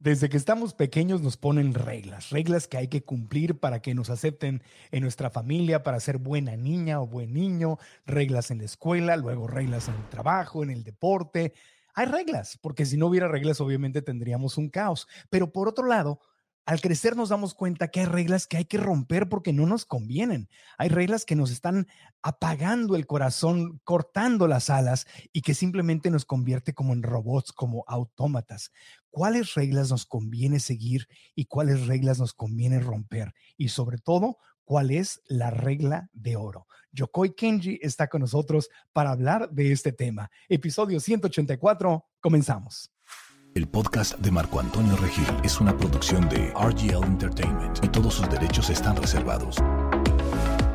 Desde que estamos pequeños nos ponen reglas, reglas que hay que cumplir para que nos acepten en nuestra familia, para ser buena niña o buen niño, reglas en la escuela, luego reglas en el trabajo, en el deporte. Hay reglas, porque si no hubiera reglas obviamente tendríamos un caos. Pero por otro lado, al crecer nos damos cuenta que hay reglas que hay que romper porque no nos convienen. Hay reglas que nos están apagando el corazón, cortando las alas y que simplemente nos convierte como en robots, como autómatas. ¿Cuáles reglas nos conviene seguir y cuáles reglas nos conviene romper? Y sobre todo, ¿cuál es la regla de oro? Yokoi Kenji está con nosotros para hablar de este tema. Episodio 184, comenzamos. El podcast de Marco Antonio Regil es una producción de RGL Entertainment y todos sus derechos están reservados.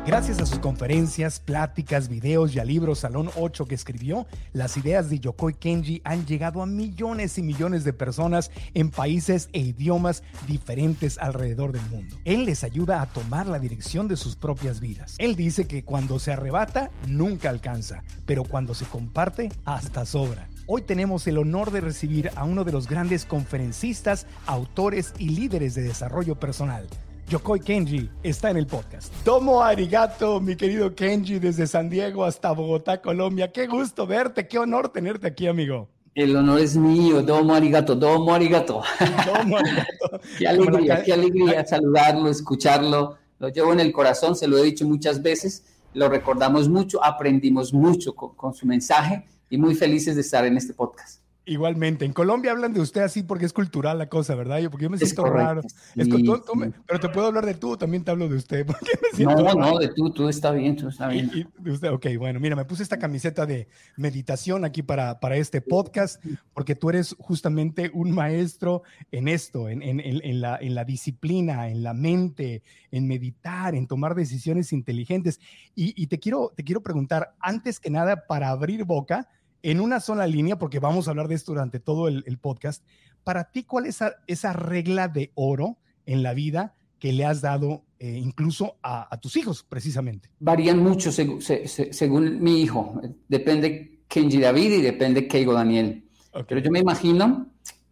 Gracias a sus conferencias, pláticas, videos y al libro Salón 8 que escribió, las ideas de Yokoi Kenji han llegado a millones y millones de personas en países e idiomas diferentes alrededor del mundo. Él les ayuda a tomar la dirección de sus propias vidas. Él dice que cuando se arrebata, nunca alcanza, pero cuando se comparte, hasta sobra. Hoy tenemos el honor de recibir a uno de los grandes conferencistas, autores y líderes de desarrollo personal. Yokoi Kenji está en el podcast. Tomo arigato, mi querido Kenji, desde San Diego hasta Bogotá, Colombia. Qué gusto verte, qué honor tenerte aquí, amigo. El honor es mío, domo arigato, domo arigato. Domo arigato. qué alegría, qué alegría saludarlo, escucharlo. Lo llevo en el corazón, se lo he dicho muchas veces, lo recordamos mucho, aprendimos mucho con su mensaje y muy felices de estar en este podcast. Igualmente, en Colombia hablan de usted así porque es cultural la cosa, ¿verdad? Yo, porque yo me siento raro. pero te puedo hablar de tú, también te hablo de usted. no, no, de tú, tú está bien, tú está bien. usted, ok, bueno, mira, me puse esta camiseta de meditación aquí para, para este podcast, porque tú eres justamente un maestro en esto, en, en, en, la, en la disciplina, en la mente, en meditar, en tomar decisiones inteligentes. Y, y te, quiero, te quiero preguntar, antes que nada, para abrir boca, en una sola línea, porque vamos a hablar de esto durante todo el, podcast, para ti, ¿cuál es esa, regla de oro en la vida que le has dado eh, incluso a, tus hijos, precisamente? Varían mucho según mi hijo. Depende Kenji David y depende Keigo Daniel. Pero yo me imagino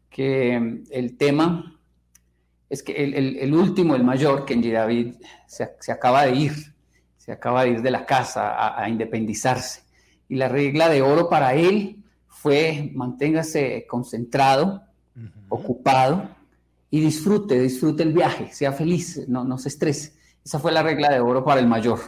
que el tema es que el, último, el mayor, Kenji David, se, acaba de ir, se acaba de ir de la casa a independizarse y la regla de oro para él fue manténgase concentrado, ocupado y disfrute, disfrute el viaje, sea feliz, no, no se estrese. Esa fue la regla de oro para el mayor,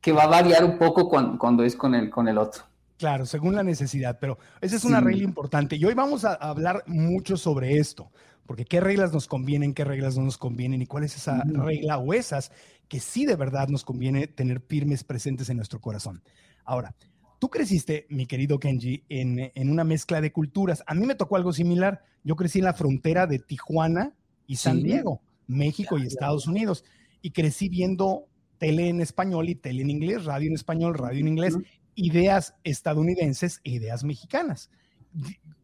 que va a variar un poco cuando, es con el, con el otro. Claro, según la necesidad, pero esa es una regla importante. Y hoy vamos a hablar mucho sobre esto, porque qué reglas nos convienen, qué reglas no nos convienen y cuál es esa regla o esas que sí de verdad nos conviene tener firmes presentes en nuestro corazón. Ahora, Tú creciste, mi querido Kenji, en, una mezcla de culturas. A mí me tocó algo similar. Yo crecí en la frontera de Tijuana y San Diego, México y Estados Unidos. Y crecí viendo tele en español y tele en inglés, radio en español, radio en inglés, ideas estadounidenses e ideas mexicanas,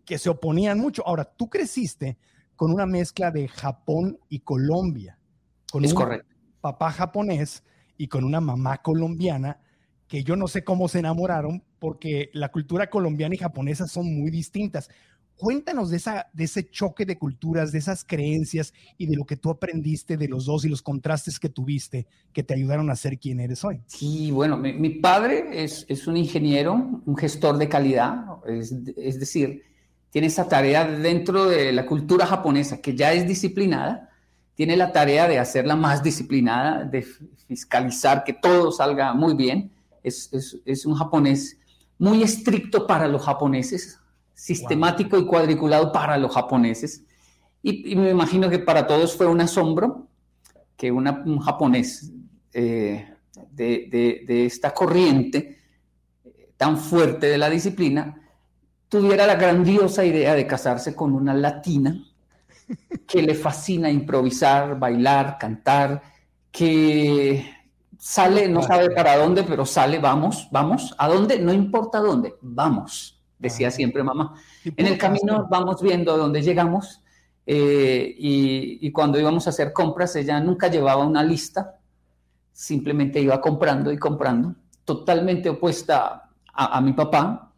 que se oponían mucho. Ahora, tú creciste con una mezcla de Japón y Colombia. Con es un correcto. papá japonés y con una mamá colombiana que yo no sé cómo se enamoraron porque la cultura colombiana y japonesa son muy distintas. Cuéntanos de, esa, de ese choque de culturas, de esas creencias y de lo que tú aprendiste de los dos y los contrastes que tuviste que te ayudaron a ser quien eres hoy. Sí, bueno, mi, padre es, es, un ingeniero, un gestor de calidad, es, es decir, tiene esa tarea dentro de la cultura japonesa que ya es disciplinada, tiene la tarea de hacerla más disciplinada, de fiscalizar que todo salga muy bien es, un japonés muy estricto para los japoneses, sistemático y cuadriculado para los japoneses. Y, me imagino que para todos fue un asombro que un japonés eh, de, esta corriente eh, tan fuerte de la disciplina tuviera la grandiosa idea de casarse con una latina que le fascina improvisar, bailar, cantar, que sale, no sabe para dónde, pero sale, vamos, vamos. ¿A dónde? No importa dónde, vamos, decía siempre mamá. En el camino vamos viendo a dónde llegamos eh, y, cuando íbamos a hacer compras, ella nunca llevaba una lista, simplemente iba comprando y comprando, totalmente opuesta a, mi papá,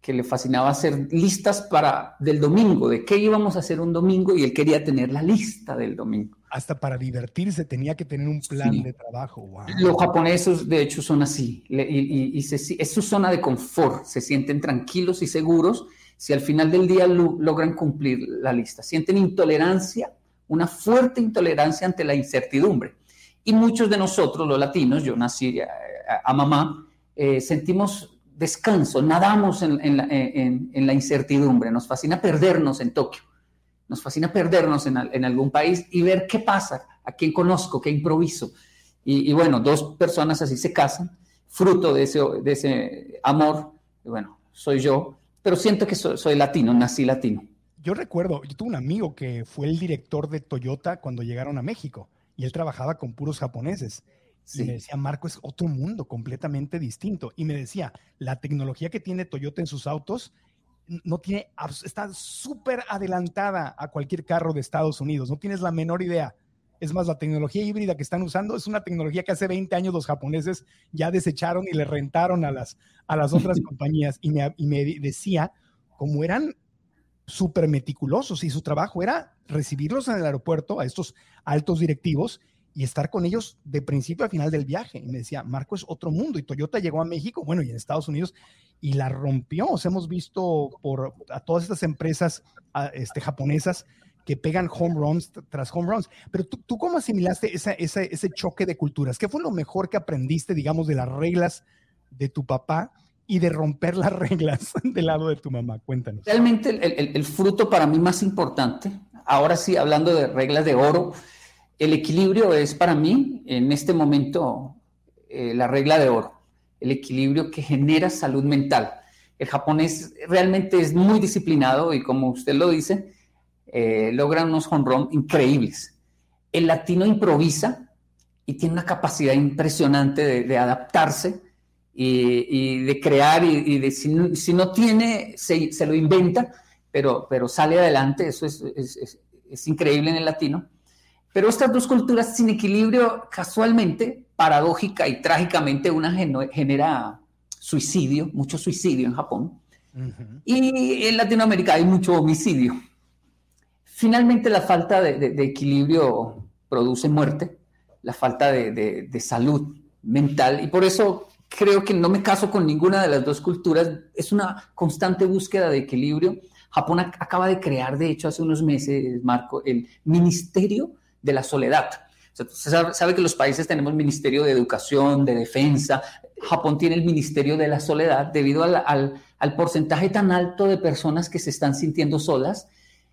que le fascinaba hacer listas para del domingo, de qué íbamos a hacer un domingo y él quería tener la lista del domingo. Hasta para divertirse tenía que tener un plan de trabajo. Los japoneses, de hecho, son así. Y, es su zona de confort. Se sienten tranquilos y seguros si al final del día logran cumplir la lista. Sienten intolerancia, una fuerte intolerancia ante la incertidumbre. Y muchos de nosotros, los latinos, yo nací a, a mamá, eh, sentimos descanso, nadamos en, la, incertidumbre, nos fascina perdernos en Tokio, nos fascina perdernos en, algún país y ver qué pasa, a quién conozco, qué improviso. Y, bueno, dos personas así se casan, fruto de ese, de ese amor, y bueno, soy yo, pero siento que soy, latino, nací latino. Yo recuerdo, yo tuve un amigo que fue el director de Toyota cuando llegaron a México y él trabajaba con puros japoneses. Y me decía, Marco, es otro mundo completamente distinto. Y me decía, la tecnología que tiene Toyota en sus autos no tiene, está súper adelantada a cualquier carro de Estados Unidos. No tienes la menor idea. Es más, la tecnología híbrida que están usando es una tecnología que hace 20 años los japoneses ya desecharon y le rentaron a las, a las otras compañías. Y me, y me decía, como eran súper meticulosos y su trabajo era recibirlos en el aeropuerto a estos altos directivos y estar con ellos de principio a final del viaje. Y me decía, Marco es otro mundo. Y Toyota llegó a México, bueno, y en Estados Unidos, y la rompió. O sea, hemos visto por a todas estas empresas este, japonesas que pegan home runs tras home runs. Pero tú, tú ¿cómo asimilaste esa, ese choque de culturas? ¿Qué fue lo mejor que aprendiste, digamos, de las reglas de tu papá y de romper las reglas del lado de tu mamá? Cuéntanos. Realmente el, el fruto para mí más importante, ahora sí, hablando de reglas de oro, el equilibrio es para mí, en este momento, eh, la regla de oro, el equilibrio que genera salud mental. El japonés realmente es muy disciplinado y como usted lo dice, eh, logra unos home increíbles. El latino improvisa y tiene una capacidad impresionante de, adaptarse y, de crear y, si, no tiene, se, lo inventa, pero, pero sale adelante, eso es, es increíble en el latino. Pero estas dos culturas sin equilibrio, casualmente, paradójica y trágicamente, una genera suicidio, mucho suicidio en Japón. Y en Latinoamérica hay mucho homicidio. Finalmente, la falta de, equilibrio produce muerte, la falta de, salud mental. Y por eso creo que no me caso con ninguna de las dos culturas. Es una constante búsqueda de equilibrio. Japón acaba de crear, de hecho, hace unos meses, Marco, el Ministerio de la soledad. se sabe, que los países tenemos Ministerio de Educación, de Defensa. Japón tiene el Ministerio de la Soledad debido al, porcentaje tan alto de personas que se están sintiendo solas.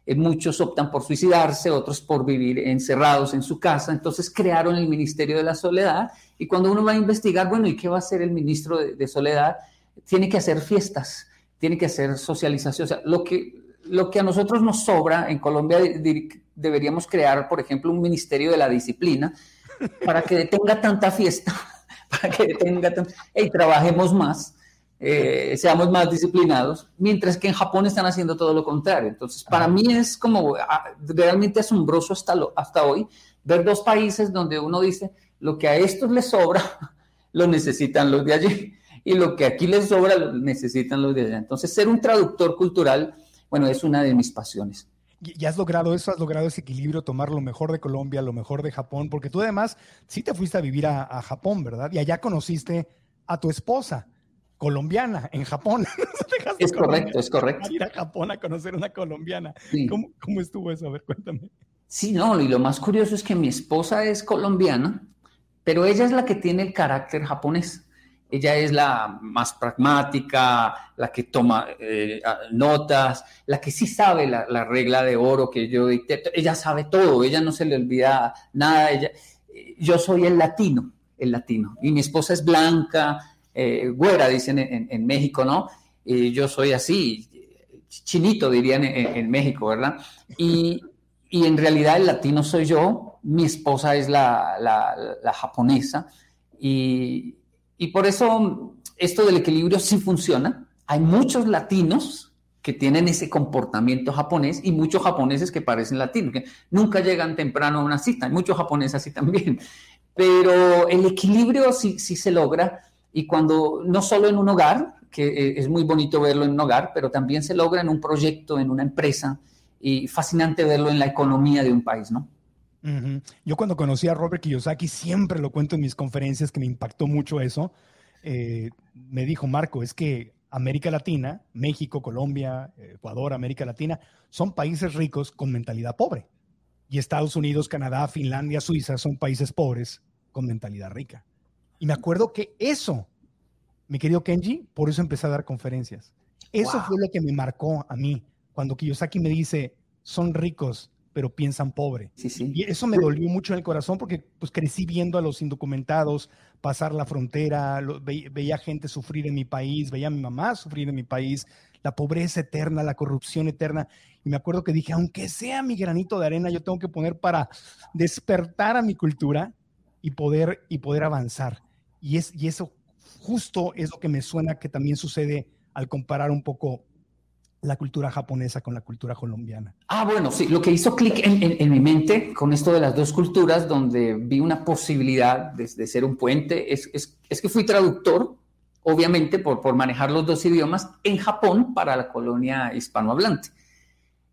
Eh, muchos optan por suicidarse, otros por vivir encerrados en su casa. Entonces crearon el Ministerio de la Soledad y cuando uno va a investigar, bueno, ¿y qué va a hacer el ministro de, Soledad? Tiene que hacer fiestas, tiene que hacer socialización. O sea, lo que, lo que a nosotros nos sobra en Colombia deberíamos crear, por ejemplo, un ministerio de la disciplina para que detenga tanta fiesta, para que detenga y trabajemos más, eh, seamos más disciplinados, mientras que en Japón están haciendo todo lo contrario. Entonces, para mí es como ah, realmente asombroso hasta, lo, hasta hoy ver dos países donde uno dice, lo que a estos les sobra, lo necesitan los de allí, y lo que aquí les sobra, lo necesitan los de allá. Entonces, ser un traductor cultural, bueno, es una de mis pasiones. ¿Y has logrado eso? ¿Has logrado ese equilibrio, tomar lo mejor de Colombia, lo mejor de Japón? Porque tú además sí te fuiste a vivir a, Japón, ¿verdad? Y allá conociste a tu esposa colombiana en Japón. es correcto, es correcto. Ir a Japón a conocer una colombiana. ¿Cómo, ¿Cómo, estuvo eso? A ver, cuéntame. Sí, no, y lo más curioso es que mi esposa es colombiana, pero ella es la que tiene el carácter japonés ella es la más pragmática, la que toma eh, notas, la que sí sabe la, regla de oro que yo dicté. Ella sabe todo, ella no se le olvida nada. Ella, yo soy el latino, el latino. Y mi esposa es blanca, eh, güera, dicen en, México, ¿no? Y yo soy así, chinito, dirían en, México, ¿verdad? Y, en realidad el latino soy yo, mi esposa es la, la japonesa. Y, y por eso esto del equilibrio sí funciona. Hay muchos latinos que tienen ese comportamiento japonés y muchos japoneses que parecen latinos, que nunca llegan temprano a una cita. Hay muchos japoneses así también. Pero el equilibrio sí, sí se logra y cuando no solo en un hogar, que eh, es muy bonito verlo en un hogar, pero también se logra en un proyecto, en una empresa, y fascinante verlo en la economía de un país, ¿no? Yo cuando conocí a Robert Kiyosaki, siempre lo cuento en mis conferencias que me impactó mucho eso. Eh, me dijo, Marco, es que América Latina, México, Colombia, Ecuador, América Latina, son países ricos con mentalidad pobre. Y Estados Unidos, Canadá, Finlandia, Suiza son países pobres con mentalidad rica. Y me acuerdo que eso, mi querido Kenji, por eso empecé a dar conferencias. Eso fue lo que me marcó a mí, cuando Kiyosaki me dice, son ricos, pero piensan pobre. Y eso me dolió mucho en el corazón porque pues crecí viendo a los indocumentados pasar la frontera, veía gente sufrir en mi país, veía a mi mamá sufrir en mi país, la pobreza eterna, la corrupción eterna. Y me acuerdo que dije, aunque sea mi granito de arena, yo tengo que poner para despertar a mi cultura y poder, y poder avanzar. Y, es, y eso justo es lo que me suena que también sucede al comparar un poco la cultura japonesa con la cultura colombiana. Ah, bueno, sí, lo que hizo clic en, mi mente con esto de las dos culturas, donde vi una posibilidad de, ser un puente, es, que fui traductor, obviamente por, manejar los dos idiomas, en Japón para la colonia hispanohablante.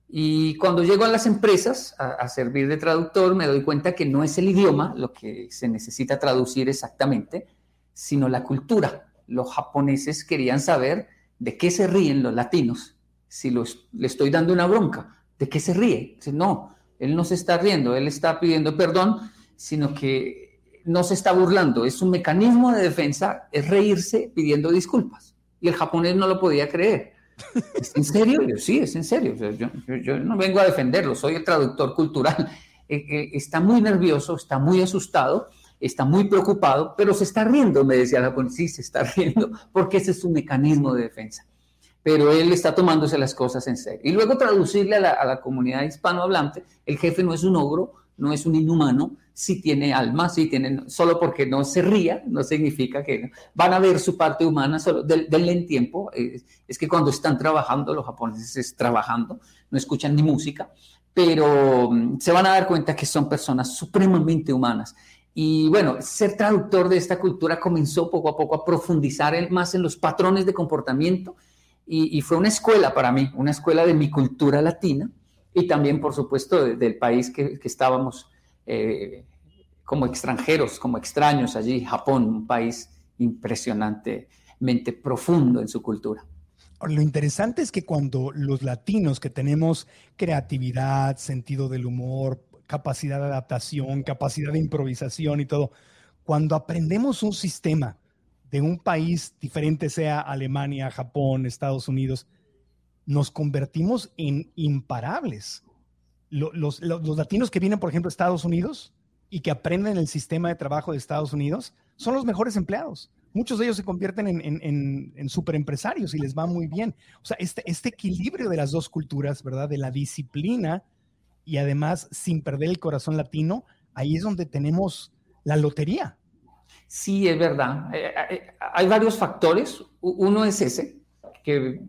Y cuando llego a las empresas a, servir de traductor, me doy cuenta que no es el idioma lo que se necesita traducir exactamente, sino la cultura. Los japoneses querían saber de qué se ríen los latinos si le estoy dando una bronca. ¿De qué se ríe? No, él no se está riendo, él está pidiendo perdón, sino que no se está burlando. Es un mecanismo de defensa, es reírse pidiendo disculpas. Y el japonés no lo podía creer. ¿Es en serio? sí, es en serio. Yo, no vengo a defenderlo, soy el traductor cultural. Eh, eh, está muy nervioso, está muy asustado, está muy preocupado, pero se está riendo, me decía el japonés. Sí, se está riendo, porque ese es su mecanismo de defensa pero él está tomándose las cosas en serio. Y luego traducirle a la, comunidad hispanohablante, el jefe no es un ogro, no es un inhumano, sí tiene alma, sí tiene, solo porque no se ría, no significa que van a ver su parte humana, solo denle en tiempo, es, que cuando están trabajando, los japoneses es trabajando, no escuchan ni música, pero mm, se van a dar cuenta que son personas supremamente humanas. Y bueno, ser traductor de esta cultura comenzó poco a poco a profundizar más en los patrones de comportamiento y, fue una escuela para mí, una escuela de mi cultura latina y también, por supuesto, del país que, estábamos eh, como extranjeros, como extraños allí, Japón, un país impresionantemente profundo en su cultura. Lo interesante es que cuando los latinos que tenemos creatividad, sentido del humor, capacidad de adaptación, capacidad de improvisación y todo, cuando aprendemos un sistema de un país diferente, sea Alemania, Japón, Estados Unidos, nos convertimos en imparables. Los, latinos que vienen, por ejemplo, a Estados Unidos y que aprenden el sistema de trabajo de Estados Unidos son los mejores empleados. Muchos de ellos se convierten en, en, en, superempresarios y les va muy bien. O sea, este, este equilibrio de las dos culturas, ¿verdad? De la disciplina y además sin perder el corazón latino, ahí es donde tenemos la lotería. Sí, es verdad. Eh, eh, hay varios factores. Uno es ese, que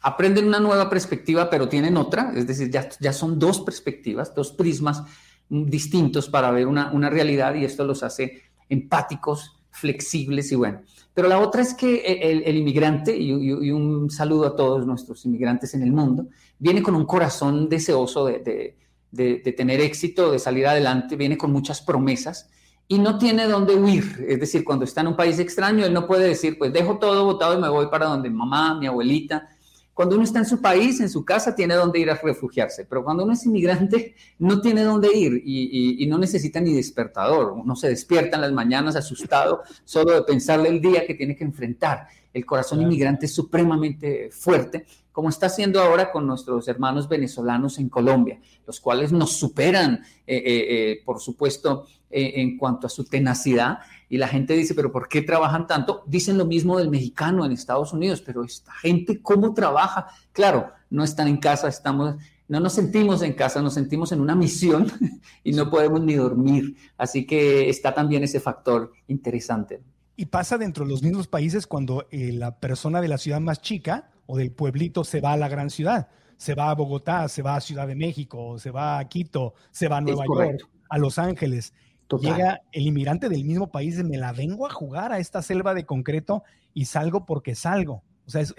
aprenden una nueva perspectiva, pero tienen otra. Es decir, ya, ya son dos perspectivas, dos prismas distintos para ver una, realidad y esto los hace empáticos, flexibles y bueno. Pero la otra es que el, inmigrante, y, un saludo a todos nuestros inmigrantes en el mundo, viene con un corazón deseoso de, de tener éxito, de salir adelante, viene con muchas promesas y no tiene dónde huir. Es decir, cuando está en un país extraño, él no puede decir, pues dejo todo votado y me voy para donde mamá, mi abuelita. Cuando uno está en su país, en su casa, tiene dónde ir a refugiarse. Pero cuando uno es inmigrante, no tiene dónde ir y, no necesita ni despertador. Uno se despierta en las mañanas asustado solo de pensarle el día que tiene que enfrentar. El corazón inmigrante es supremamente fuerte como está haciendo ahora con nuestros hermanos venezolanos en Colombia, los cuales nos superan, eh, eh, eh, por supuesto, en cuanto a su tenacidad. Y la gente dice, pero ¿por qué trabajan tanto? Dicen lo mismo del mexicano en Estados Unidos, pero esta gente, ¿cómo trabaja? Claro, no están en casa, estamos, no nos sentimos en casa, nos sentimos en una misión y no podemos ni dormir. Así que está también ese factor interesante. Y pasa dentro de los mismos países cuando la persona de la ciudad más chica, o del pueblito se va a la gran ciudad. Se va a Bogotá, se va a Ciudad de México, se va a Quito, se va a Nueva York, a Los Ángeles. Llega el inmigrante del mismo país y me la vengo a jugar a esta selva de concreto y salgo porque salgo. O sea, es,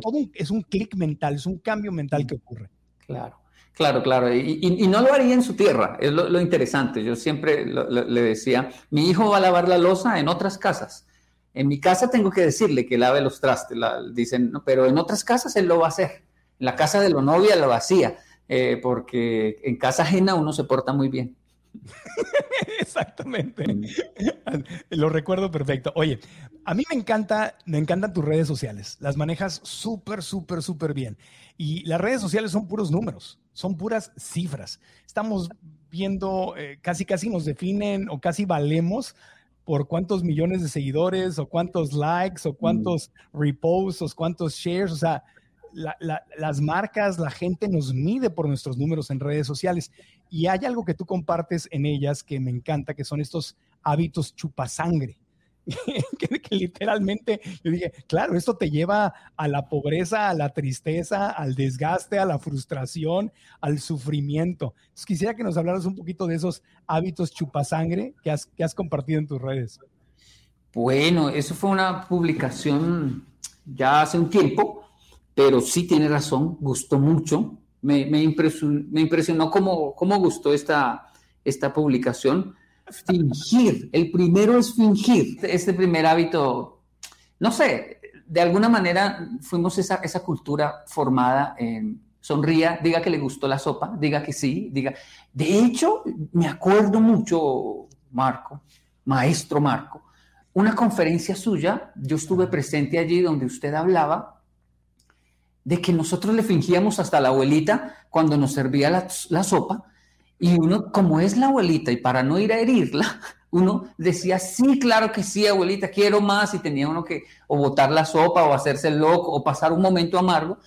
todo un, es un clic mental, es un cambio mental que ocurre. Claro, claro, claro. Y, no lo haría en su tierra, es lo, interesante. Yo siempre le decía, mi hijo va a lavar la losa en otras casas. En mi casa tengo que decirle que lave los trastes, dicen, pero en otras casas él lo va a hacer. En la casa de la novia lo hacía, eh, porque en casa ajena uno se porta muy bien. Exactamente. Mm. Lo recuerdo perfecto. Oye, a mí me encanta, me encantan tus redes sociales. Las manejas súper, súper, súper bien. Y las redes sociales son puros números, son puras cifras. Estamos viendo, eh, casi, casi nos definen o casi valemos por cuántos millones de seguidores o cuántos likes o cuántos reposts o cuántos shares. O sea, las marcas, la gente nos mide por nuestros números en redes sociales. Y hay algo que tú compartes en ellas que me encanta, que son estos hábitos chupasangre. que, que, literalmente yo dije, claro, esto te lleva a la pobreza, a la tristeza, al desgaste, a la frustración, al sufrimiento. Quisiera que nos hablaras un poquito de esos hábitos chupasangre que has, que has compartido en tus redes. Bueno, eso fue una publicación ya hace un tiempo, pero sí tiene razón, gustó mucho me, me, impresionó, me impresionó cómo, cómo gustó esta, esta publicación. Fingir, el primero es fingir. Este primer hábito, no sé, de alguna manera fuimos esa, esa cultura formada en sonría, diga que le gustó la sopa, diga que sí, diga. De hecho, me acuerdo mucho, Marco, maestro Marco, una conferencia suya, yo estuve presente allí donde usted hablaba de que nosotros le fingíamos hasta la abuelita cuando nos servía la, sopa y uno, como es la abuelita y para no ir a herirla, uno decía, sí, claro que sí, abuelita, quiero más y tenía uno que o botar la sopa o hacerse loco o pasar un momento amargo.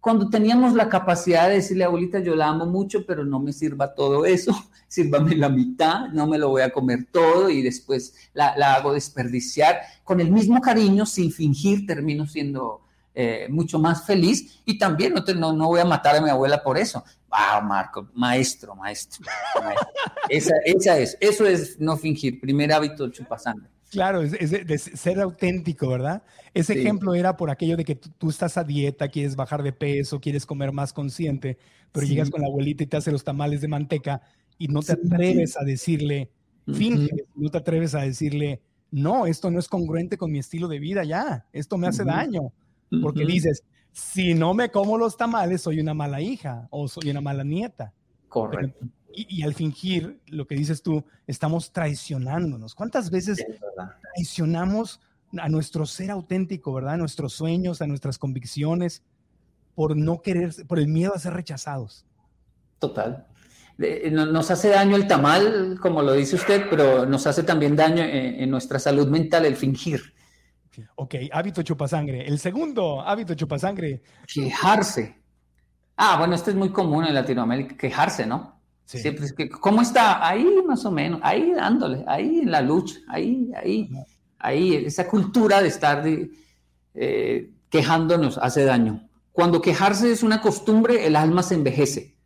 Cuando teníamos la capacidad de decirle, abuelita, yo la amo mucho, pero no me sirva todo eso, sírvame la mitad, no me lo voy a comer todo y después la, la hago desperdiciar. Con el mismo cariño, sin fingir, termino siendo eh, mucho más feliz y también no, no, voy a matar a mi abuela por eso. Wow, Marco, maestro, maestro. Esa, esa, es, eso es no fingir, primer hábito chupasangre. Claro, es, de, ser auténtico, ¿verdad? Ese ejemplo era por aquello de que tú, estás a dieta, quieres bajar de peso, quieres comer más consciente, pero llegas con la abuelita y te hace los tamales de manteca y no te atreves a decirle, finge, no te atreves a decirle, no, esto no es congruente con mi estilo de vida ya, esto me hace daño porque dices, si no me como los tamales, soy una mala hija o soy una mala nieta. Correcto. y, al fingir, lo que dices tú, estamos traicionándonos. ¿Cuántas veces traicionamos a nuestro ser auténtico, verdad? A nuestros sueños, a nuestras convicciones, por no querer, por el miedo a ser rechazados. Total. Nos hace daño el tamal, como lo dice usted, pero nos hace también daño en nuestra salud mental el fingir. Ok, hábito chupasangre. El segundo hábito chupasangre. Quejarse. Ah, bueno, este es muy común en Latinoamérica, quejarse, ¿no? Sí. Siempre es que, ¿cómo está? Ahí más o menos, ahí dándole, ahí en la lucha, ahí, ahí, ahí, esa cultura de estar eh, quejándonos hace daño. Cuando quejarse es una costumbre, el alma se envejece.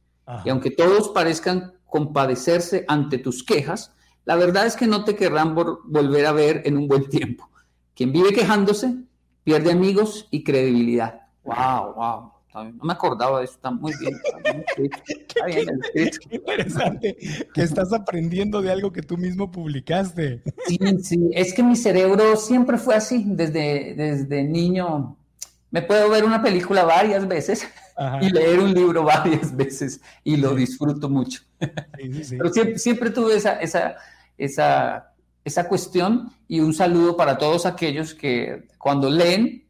Y aunque todos parezcan compadecerse ante tus quejas, la verdad es que no te querrán volver a ver en un buen tiempo. Quien vive quejándose pierde amigos y credibilidad. Wow, wow. No me acordaba de eso, está muy bien. Está bien, Qué interesante que estás aprendiendo de algo que tú mismo publicaste. Sí, sí, es que mi cerebro siempre fue así, desde, desde niño. Me puedo ver una película varias veces y leer un libro varias veces y lo disfruto mucho. Pero siempre, siempre tuve esa, esa, esa esa cuestión y un saludo para todos aquellos que cuando leen,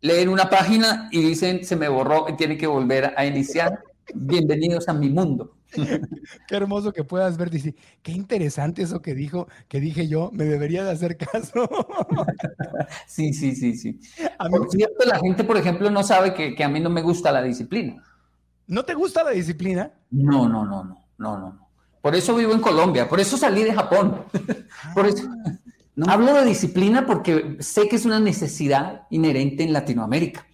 leen una página y dicen se me borró y tiene que volver a iniciar. Bienvenidos a mi mundo. Qué hermoso que puedas ver, dice, qué interesante eso que dijo, que dije yo, me debería de hacer caso. Sí, sí, sí, sí. A mí, por cierto, la gente, por ejemplo, no sabe que, que a mí no me gusta la disciplina. ¿No te gusta la disciplina? No, no, no, no, no, no. Por eso vivo en Colombia, por eso salí de Japón. por eso, no hablo de disciplina porque sé que es una necesidad inherente en Latinoamérica,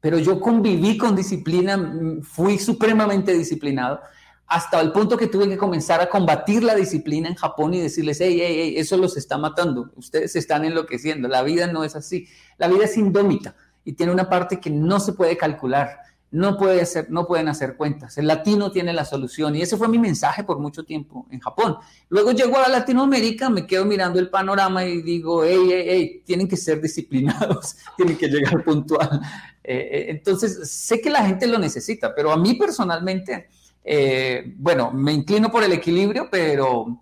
pero yo conviví con disciplina, fui supremamente disciplinado hasta el punto que tuve que comenzar a combatir la disciplina en Japón y decirles, hey, hey, hey, eso los está matando, ustedes se están enloqueciendo, la vida no es así, la vida es indómita y tiene una parte que no se puede calcular, no, puede ser, no pueden hacer cuentas, el latino tiene la solución y ese fue mi mensaje por mucho tiempo en Japón. Luego llego a Latinoamérica, me quedo mirando el panorama y digo, hey, hey, hey, tienen que ser disciplinados, tienen que llegar puntual. Eh, eh, entonces, sé que la gente lo necesita, pero a mí personalmente eh, bueno, me inclino por el equilibrio, pero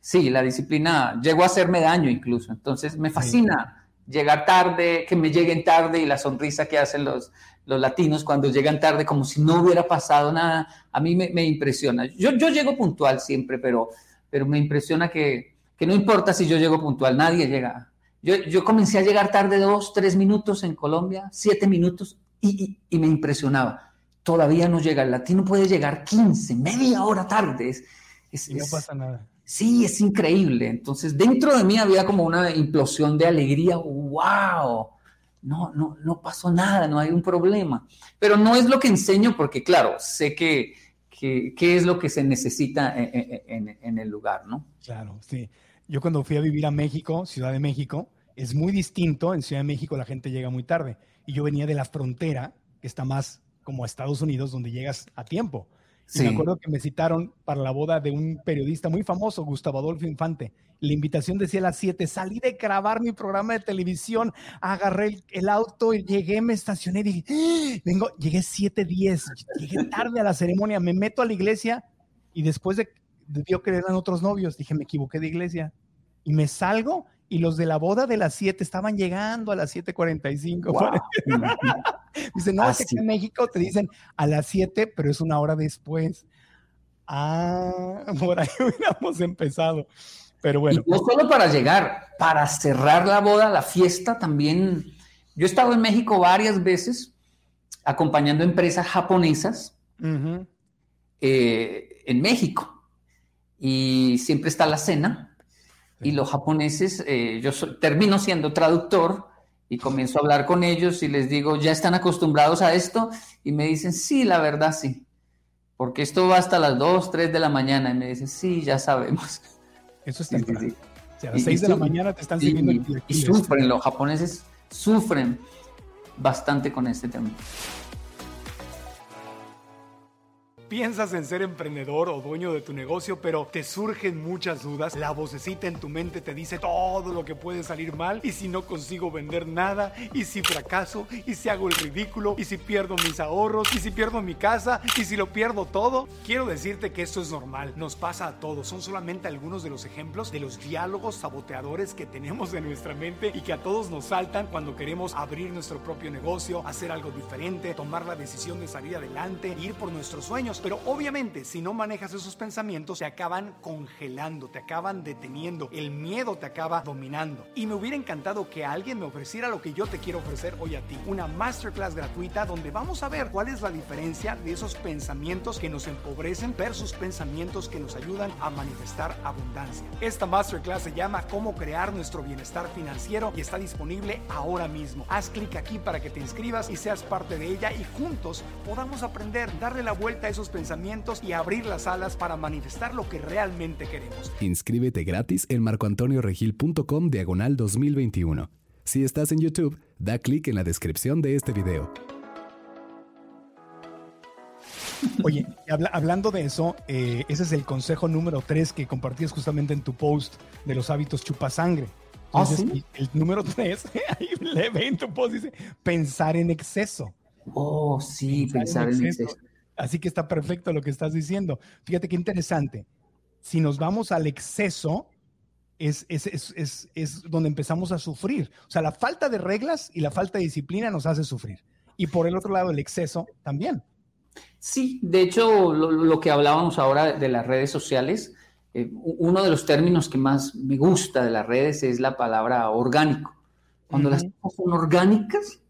sí, la disciplina llegó a hacerme daño incluso. Entonces me fascina llegar tarde, que me lleguen tarde y la sonrisa que hacen los, los latinos cuando llegan tarde como si no hubiera pasado nada. A mí me, impresiona. Yo, yo, llego puntual siempre, pero, pero me impresiona que, que, no importa si yo llego puntual, nadie llega. Yo, yo, comencé a llegar tarde dos, tres minutos en Colombia, siete minutos, y, y me impresionaba todavía no llega. El latino puede llegar 15, media hora tarde. y no pasa nada. Sí, es increíble. Entonces, dentro de mí había como una implosión de alegría. ¡Wow! No, no, no pasó nada, no hay un problema. Pero no es lo que enseño porque, claro, sé que, que, es lo que se necesita en, en, el lugar, ¿no? Claro, sí. Yo cuando fui a vivir a México, Ciudad de México, es muy distinto. En Ciudad de México la gente llega muy tarde. Y yo venía de la frontera, que está más como a Estados Unidos, donde llegas a tiempo. Y me acuerdo que me citaron para la boda de un periodista muy famoso, Gustavo Adolfo Infante. La invitación decía a las 7. Salí de grabar mi programa de televisión, agarré el, auto y llegué, me estacioné. Dije, ¡Ah! vengo, llegué 7:10. Llegué tarde a la ceremonia. Me meto a la iglesia y después de, vio que eran otros novios, dije, me equivoqué de iglesia. Y me salgo y los de la boda de las 7 estaban llegando a las 7:45. Dice, no, es que en México te dicen a las 7, pero es una hora después. Ah, por ahí hubiéramos empezado. Pero bueno. no solo para llegar, para cerrar la boda, la fiesta también. Yo he estado en México varias veces acompañando empresas japonesas eh, en México. Y siempre está la cena. Y los japoneses, eh, yo termino siendo traductor y comienzo a hablar con ellos y les digo, ¿ya están acostumbrados a esto? Y me dicen, sí, la verdad sí, porque esto va hasta las 2, 3 de la mañana. Y me dicen, sí, ya sabemos. Eso es temprano. a las 6 de la mañana te están sirviendo el Y sufren, los japoneses sufren bastante con este tema. Piensas en ser emprendedor o dueño de tu negocio, pero te surgen muchas dudas. La vocecita en tu mente te dice todo lo que puede salir mal. Y si no consigo vender nada, y si fracaso, y si hago el ridículo, y si pierdo mis ahorros, y si pierdo mi casa, y si lo pierdo todo. Quiero decirte que esto es normal, nos pasa a todos. Son solamente algunos de los ejemplos de los diálogos saboteadores que tenemos en nuestra mente y que a todos nos saltan cuando queremos abrir nuestro propio negocio, hacer algo diferente, tomar la decisión de salir adelante, ir por nuestros sueños pero obviamente si no manejas esos pensamientos, te acaban congelando, te acaban deteniendo, el miedo te acaba dominando. Y me hubiera encantado que alguien me ofreciera lo que yo te quiero ofrecer hoy a ti, una masterclass gratuita donde vamos a ver cuál es la diferencia de esos pensamientos que nos empobrecen versus pensamientos que nos ayudan a manifestar abundancia. Esta masterclass se llama Cómo crear nuestro bienestar financiero y está disponible ahora mismo. Haz clic aquí para que te inscribas y seas parte de ella y juntos podamos aprender, darle la vuelta a esos pensamientos y abrir las alas para manifestar lo que realmente queremos. Inscríbete gratis en marcoantonioregil.com diagonal 2021. Si estás en YouTube, da clic en la descripción de este video. Oye, hablando de eso, eh, ese es el consejo número 3 que compartías justamente en tu post de los hábitos chupasangre. ¿Ah, el número 3, ahí le ve en tu post, dice pensar en exceso. Oh, sí, pensar, en, exceso. Así que está perfecto lo que estás diciendo. Fíjate qué interesante. Si nos vamos al exceso, es, es, donde empezamos a sufrir. O sea, la falta de reglas y la falta de disciplina nos hace sufrir. Y por el otro lado, el exceso también. Sí, de hecho, lo, que hablábamos ahora de las redes sociales, eh, uno de los términos que más me gusta de las redes es la palabra orgánico. Cuando las cosas son orgánicas,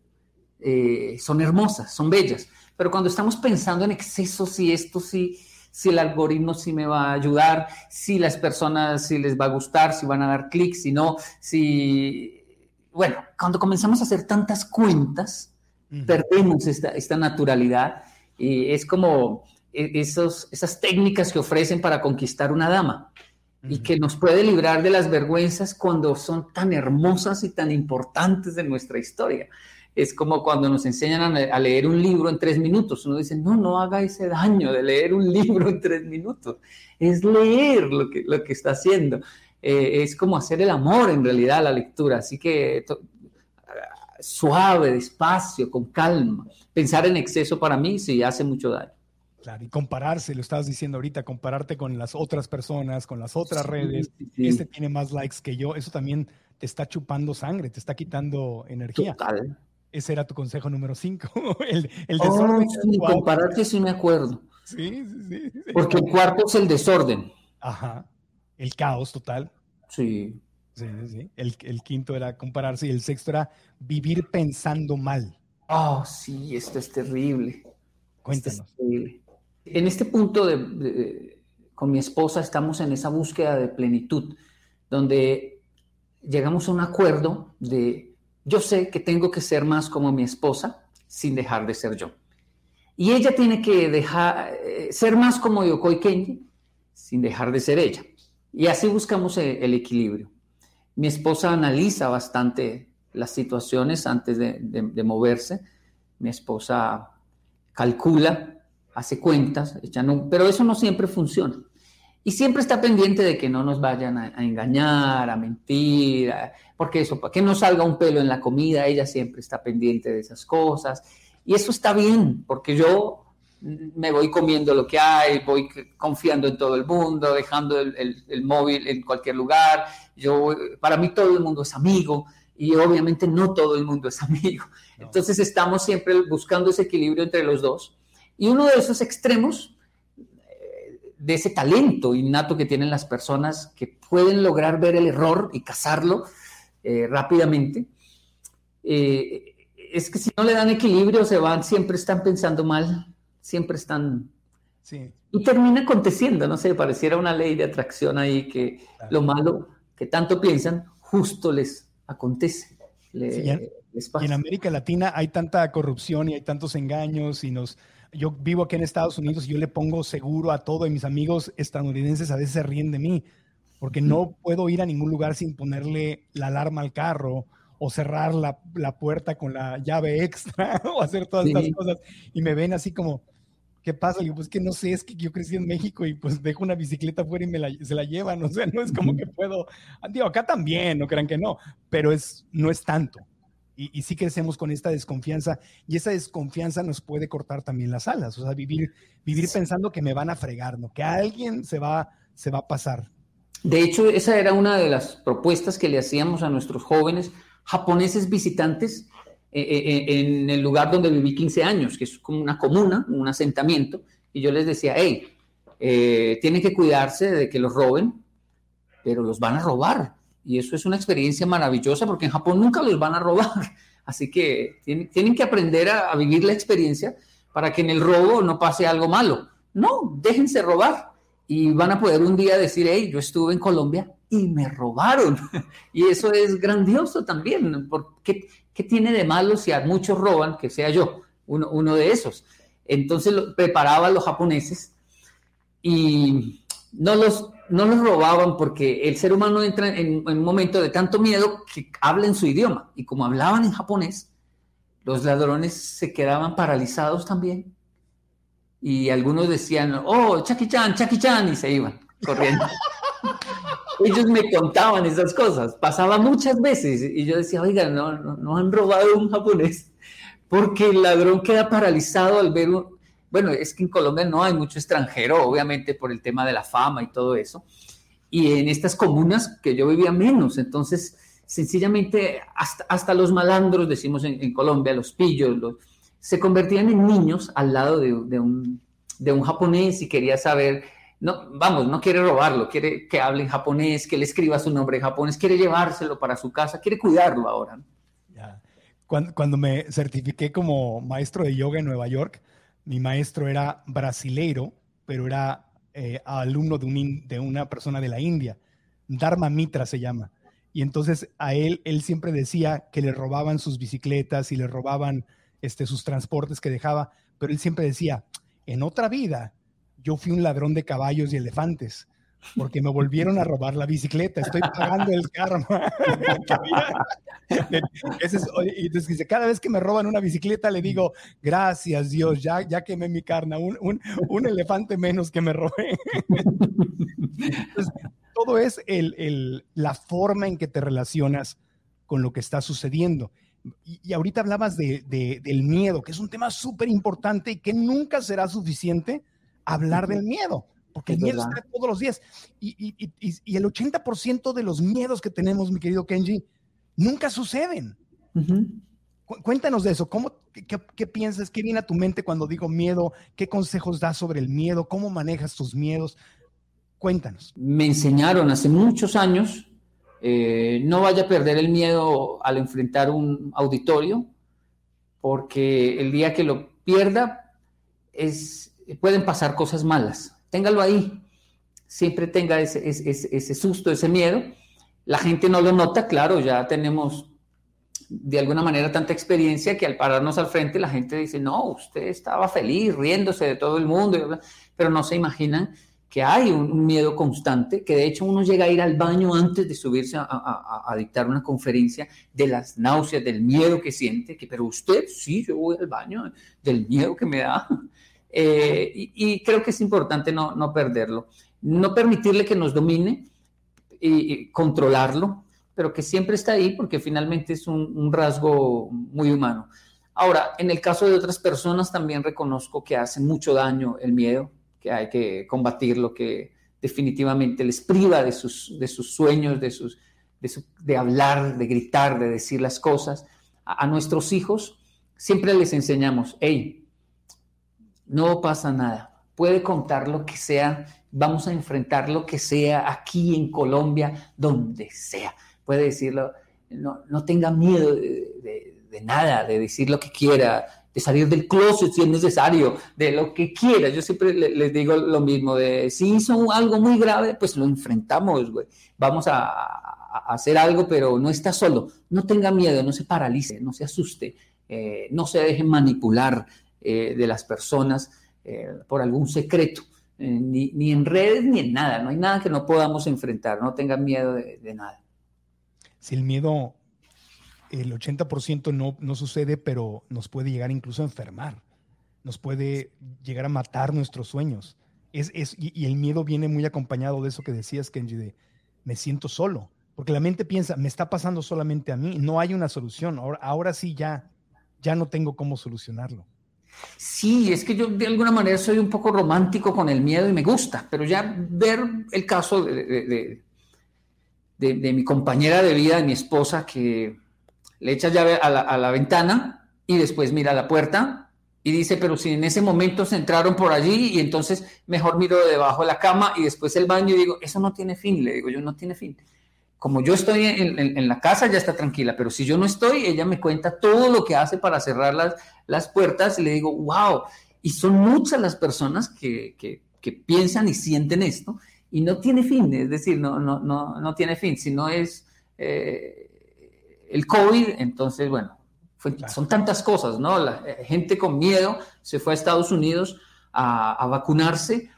eh, son hermosas, son bellas. Pero cuando estamos pensando en exceso, si esto sí, si el algoritmo sí me va a ayudar, si las personas si les va a gustar, si van a dar clic, si no, si... Bueno, cuando comenzamos a hacer tantas cuentas, perdemos esta, esta naturalidad y es como e, esos, esas técnicas que ofrecen para conquistar una dama y que nos puede librar de las vergüenzas cuando son tan hermosas y tan importantes de nuestra historia. Es como cuando nos enseñan a, leer un libro en tres minutos. Uno dice, no, no haga ese daño de leer un libro en tres minutos. Es leer lo que, lo que está haciendo. Eh, es como hacer el amor en realidad la lectura. Así que suave, despacio, con calma. Pensar en exceso para mí sí hace mucho daño. Claro, y compararse, lo estabas diciendo ahorita, compararte con las otras personas, con las otras redes. Este tiene más likes que yo. Eso también te está chupando sangre, te está quitando energía. Total. Ese era tu consejo número 5. el, el, oh, desorden. sí, compararte sí me acuerdo. Sí, sí, sí, Porque el cuarto es el desorden. Ajá. El caos total. Sí. Sí, sí. El, el quinto era compararse y el sexto era vivir pensando mal. Oh, sí, esto es terrible. Cuéntanos. En este punto de, con mi esposa estamos en esa búsqueda de plenitud, donde llegamos a un acuerdo de yo sé que tengo que ser más como mi esposa sin dejar de ser yo. Y ella tiene que eh, ser más como Yokoi Kenji sin dejar de ser ella. Y así buscamos el, el equilibrio. Mi esposa analiza bastante las situaciones antes de moverse. Mi esposa calcula, hace cuentas, pero eso no siempre funciona. Y siempre está pendiente de que no nos vayan a, engañar, a mentir, porque eso, para que no salga un pelo en la comida, ella siempre está pendiente de esas cosas. Y eso está bien, porque yo me voy comiendo lo que hay, voy confiando en todo el mundo, dejando el, móvil en cualquier lugar. Yo, para mí todo el mundo es amigo y obviamente no todo el mundo es amigo. Entonces estamos siempre buscando ese equilibrio entre los dos. Y uno de esos extremos, de ese talento innato que tienen las personas que pueden lograr ver el error y cazarlo eh, rápidamente, eh, es que si no le dan equilibrio se van, siempre están pensando mal, siempre están... Sí. Y termina aconteciendo, no sé, pareciera una ley de atracción ahí que lo malo que tanto piensan justo les acontece. en América Latina hay tanta corrupción y hay tantos engaños y nos... Yo vivo aquí en Estados Unidos y yo le pongo seguro a todo y mis amigos estadounidenses a veces se ríen de mí porque no puedo ir a ningún lugar sin ponerle la alarma al carro o cerrar la, la puerta con la llave extra o hacer todas estas cosas. Y me ven así como, ¿qué pasa? Le digo, pues que no sé, es que yo crecí en México y pues dejo una bicicleta afuera y me la, se la llevan, o sea, no es como que puedo, digo, acá también, no crean que no, pero es, no es tanto. Y, y, sí crecemos con esta desconfianza y esa desconfianza nos puede cortar también las alas, o sea, vivir, vivir pensando que me van a fregar, ¿no? Que alguien se va, se va a pasar. De hecho, esa era una de las propuestas que le hacíamos a nuestros jóvenes japoneses visitantes eh, eh, eh, en el lugar donde viví 15 años, que es como una comuna, un asentamiento, y yo les decía, hey, tienen que cuidarse de que los roben, pero los van a robar. Y eso es una experiencia maravillosa porque en Japón nunca los van a robar. Así que tienen, que aprender a, vivir la experiencia para que en el robo no pase algo malo. No, déjense robar y van a poder un día decir, hey, yo estuve en Colombia y me robaron. y eso es grandioso también. porque ¿Qué tiene de malo si muchos roban que sea yo, uno, uno de esos? Entonces lo, preparaba a los japoneses y no los, no los robaban porque el ser humano entra en, un momento de tanto miedo que habla en su idioma. Y como hablaban en japonés, los ladrones se quedaban paralizados también. Y algunos decían, oh, Chaki-chan, Chaki-chan, y se iban corriendo. ellos me contaban esas cosas, pasaba muchas veces y yo decía, oiga, no, no, han robado un japonés, porque el ladrón queda paralizado al ver un... Bueno, es que en Colombia no hay mucho extranjero, obviamente por el tema de la fama y todo eso, y en estas comunas que yo vivía menos, entonces sencillamente hasta, hasta los malandros, decimos en, Colombia, los pillos, se convertían en niños al lado de, de, un, de un japonés y quería saber no, vamos, no quiere robarlo, quiere que hable en japonés, que le escriba su nombre en japonés, quiere llevárselo para su casa, quiere cuidarlo ahora. Cuando, me certifiqué como maestro de yoga en Nueva York, mi maestro era brasileiro, pero era eh, alumno de, de una persona de la India. Dharma Mitra se llama. Y entonces a él, él siempre decía que le robaban sus bicicletas y le robaban este, sus transportes que dejaba, pero él siempre decía, en otra vida yo fui un ladrón de caballos y elefantes porque me volvieron a robar la bicicleta, estoy pagando el karma. entonces dice, cada vez que me roban una bicicleta le digo, gracias Dios, ya, ya quemé mi carne, un, un, un elefante menos que me robé. Entonces, todo es el, el, la forma en que te relacionas con lo que está sucediendo. Y, ahorita hablabas de, de, del miedo, que es un tema súper importante y que nunca será suficiente hablar del miedo porque el miedo está todos los días. Y, y, y, el 80% de los miedos que tenemos, mi querido Kenji, nunca suceden. Cuéntanos de eso. ¿Cómo, qué, qué, piensas? ¿Qué viene a tu mente cuando digo miedo? ¿Qué consejos das sobre el miedo? ¿Cómo manejas tus miedos? Cuéntanos. Me enseñaron hace muchos años, eh, no vaya a perder el miedo al enfrentar un auditorio, porque el día que lo pierda es, pueden pasar cosas malas téngalo ahí. Siempre tenga ese, ese, susto, ese miedo. La gente no lo nota, claro, ya tenemos de alguna manera tanta experiencia que al pararnos al frente la gente dice, no, usted estaba feliz, riéndose de todo el mundo, pero no se imaginan que hay un, miedo constante, que de hecho uno llega a ir al baño antes de subirse a, dictar una conferencia de las náuseas, del miedo que siente, que pero usted, sí, yo voy al baño del miedo que me da. Eh, y, creo que es importante no, no, perderlo. No permitirle que nos domine y, controlarlo, pero que siempre está ahí porque finalmente es un, rasgo muy humano. Ahora, en el caso de otras personas también reconozco que hace mucho daño el miedo, que hay que combatirlo, que definitivamente les priva de sus, de sus sueños, de, sus, de, hablar, de gritar, de decir las cosas. A, a nuestros hijos siempre les enseñamos, hey, no pasa nada. Puede contar lo que sea, vamos a enfrentar lo que sea aquí en Colombia, donde sea. Puede decirlo, no, no tenga miedo de, nada, de decir lo que quiera, de salir del closet si es necesario, de lo que quiera. Yo siempre les digo lo mismo, de si hizo algo muy grave, pues lo enfrentamos, güey. Vamos a, hacer algo, pero no está solo. No tenga miedo, no se paralice, no se asuste, eh, no se deje manipular. Eh, de las personas eh, por algún secreto, eh, ni, en redes ni en nada, no hay nada que no podamos enfrentar, no tengan miedo de, nada. Si el miedo, el 80% no, no sucede, pero nos puede llegar incluso a enfermar, nos puede llegar a matar nuestros sueños. Es, es, y, el miedo viene muy acompañado de eso que decías, Kenji, de me siento solo. Porque la mente piensa, me está pasando solamente a mí, no hay una solución. Ahora, ahora sí ya, ya no tengo cómo solucionarlo. Sí, es que yo de alguna manera soy un poco romántico con el miedo y me gusta, pero ya ver el caso de, de, mi compañera de vida, de mi esposa, que le echa llave a la, ventana y después mira la puerta y dice, pero si en ese momento se entraron por allí y entonces mejor miro debajo de la cama y después el baño y digo, eso no tiene fin, le digo yo, no tiene fin como yo estoy en, la casa, ya está tranquila, pero si yo no estoy, ella me cuenta todo lo que hace para cerrar las, las puertas y le digo, wow, y son muchas las personas que, que, piensan y sienten esto y no tiene fin, es decir, no, no, no, no tiene fin, si no es eh, el COVID, entonces, bueno, son tantas cosas, ¿no? La eh, gente con miedo se fue a Estados Unidos a, a vacunarse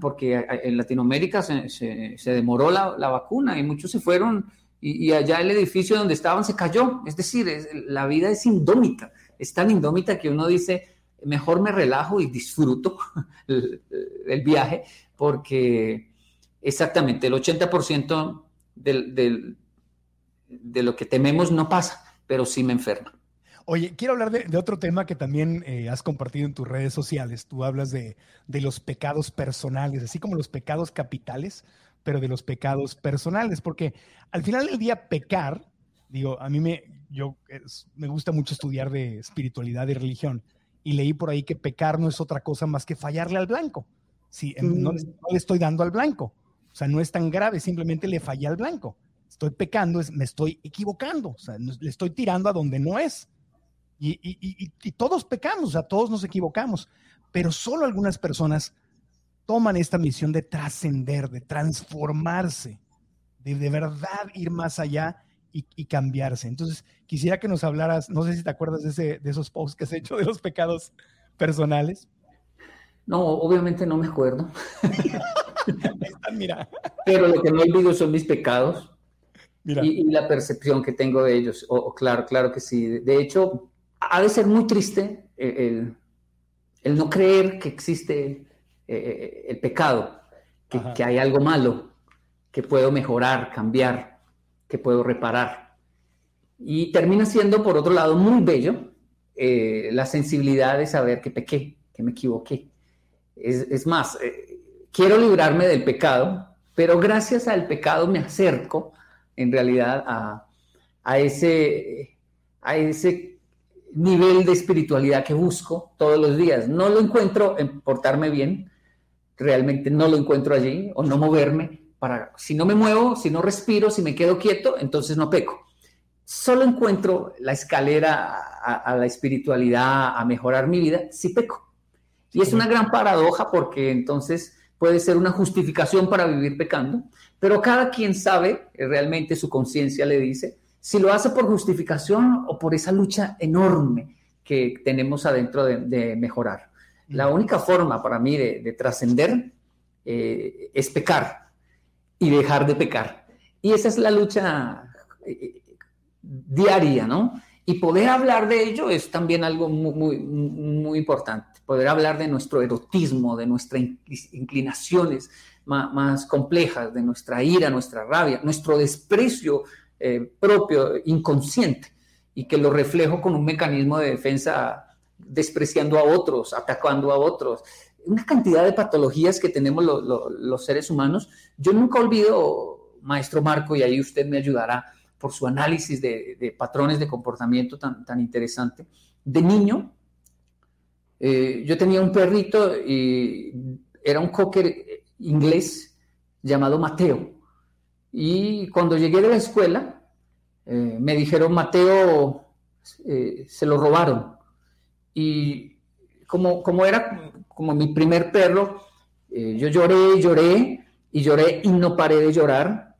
porque en Latinoamérica se, demoró la, vacuna y muchos se fueron y, allá el edificio donde estaban se cayó. Es decir, la vida es indómita, es tan indómita que uno dice, mejor me relajo y disfruto el, viaje porque exactamente el 80% del, de lo que tememos no pasa, pero sí me enferma. Oye, quiero hablar de, otro tema que también eh, has compartido en tus redes sociales. Tú hablas de, los pecados personales, así como los pecados capitales, pero de los pecados personales, porque al final del día pecar, digo, a mí me, yo, me gusta mucho estudiar de espiritualidad y religión, y leí por ahí que pecar no es otra cosa más que fallarle al blanco. Sí, no, le estoy dando al blanco. O sea, no es tan grave, simplemente le fallé al blanco. Estoy pecando, es, me estoy equivocando, o sea, le estoy tirando a donde no es. Y, todos pecamos, o todos nos equivocamos, pero solo algunas personas toman esta misión de trascender, de transformarse, de de verdad ir más allá y, cambiarse. Entonces, quisiera que nos hablaras, no sé si te acuerdas de, ese, de esos posts que has hecho de los pecados personales. No, obviamente no me acuerdo. Mira. Pero lo que no olvido son mis pecados y, la percepción que tengo de ellos. O, claro, claro que sí. De hecho, ha de ser muy triste el, no creer que existe eh, eh, el pecado, que, que hay algo malo, que puedo mejorar, cambiar, que puedo reparar. Y termina siendo, por otro lado, muy bello eh, la sensibilidad de saber que pequé, que me equivoqué. Es, más, eh, quiero librarme del pecado, pero gracias al pecado me acerco en realidad a, a, ese, a ese nivel de espiritualidad que busco todos los días. No lo encuentro en portarme bien, realmente no lo encuentro allí, o no moverme. Para, si no me muevo, si no respiro, si me quedo quieto, entonces no peco solo encuentro la escalera a, la espiritualidad, a mejorar mi vida, si peco. Y es una gran paradoja porque entonces puede ser una justificación para vivir pecando, pero cada quien sabe, eh, realmente su conciencia le dice, si lo hace por justificación o por esa lucha enorme que tenemos adentro de, mejorar. La única forma para mí de, trascender eh, es pecar y dejar de pecar. Y esa es la lucha eh, diaria, ¿no? Y poder hablar de ello es también algo muy, muy, importante. Poder hablar de nuestro erotismo, de nuestras inclinaciones más, complejas, de nuestra ira, nuestra rabia, nuestro desprecio eh, propio, inconsciente, y que lo reflejo con un mecanismo de defensa despreciando a otros, atacando a otros. Una cantidad de patologías que tenemos los seres humanos. Yo nunca olvido, maestro Marco, y ahí usted me ayudará, por su análisis de, patrones de comportamiento tan, tan interesante. De niño, eh, yo tenía un perrito y era un cocker inglés llamado Mateo. Y cuando llegué de la escuela, eh, me dijeron, Mateo, eh, se lo robaron. Y como, como era como mi primer perro, yo lloré, lloré y lloré y no paré de llorar.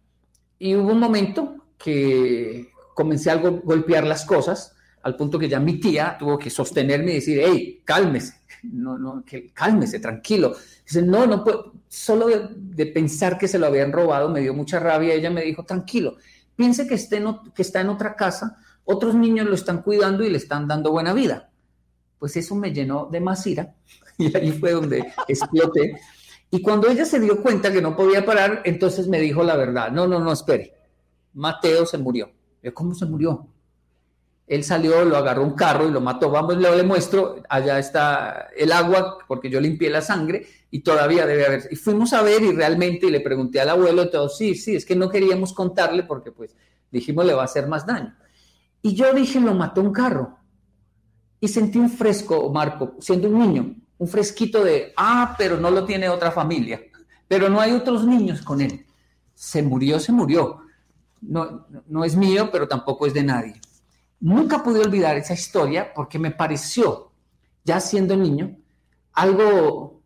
Y hubo un momento que comencé a golpear las cosas, al punto que ya mi tía tuvo que sostenerme y decir, hey, cálmese, no, no, que cálmese, tranquilo. Dice, no, no puedo, solo de, pensar que se lo habían robado me dio mucha rabia. Ella me dijo, tranquilo, piense que, esté que está en otra casa, otros niños lo están cuidando y le están dando buena vida. Pues eso me llenó de más ira y ahí fue donde exploté. Y cuando ella se dio cuenta que no podía parar, entonces me dijo la verdad, no, no, no, espere, Mateo se murió. ¿Cómo se murió? Él salió, lo agarró un carro y lo mató. Vamos, le, le muestro, allá está el agua, porque yo limpié la sangre y todavía debe haber. Y fuimos a ver y realmente, y le pregunté al abuelo, todo, sí, sí, es que no queríamos contarle porque pues dijimos le va a hacer más daño. Y yo dije, lo mató un carro. Y sentí un fresco, Marco, siendo un niño, un fresquito de, ah, pero no lo tiene otra familia, pero no hay otros niños con él. Se murió, se murió no, no es mío, pero tampoco es de nadie. Nunca pude olvidar esa historia porque me pareció, ya siendo niño, algo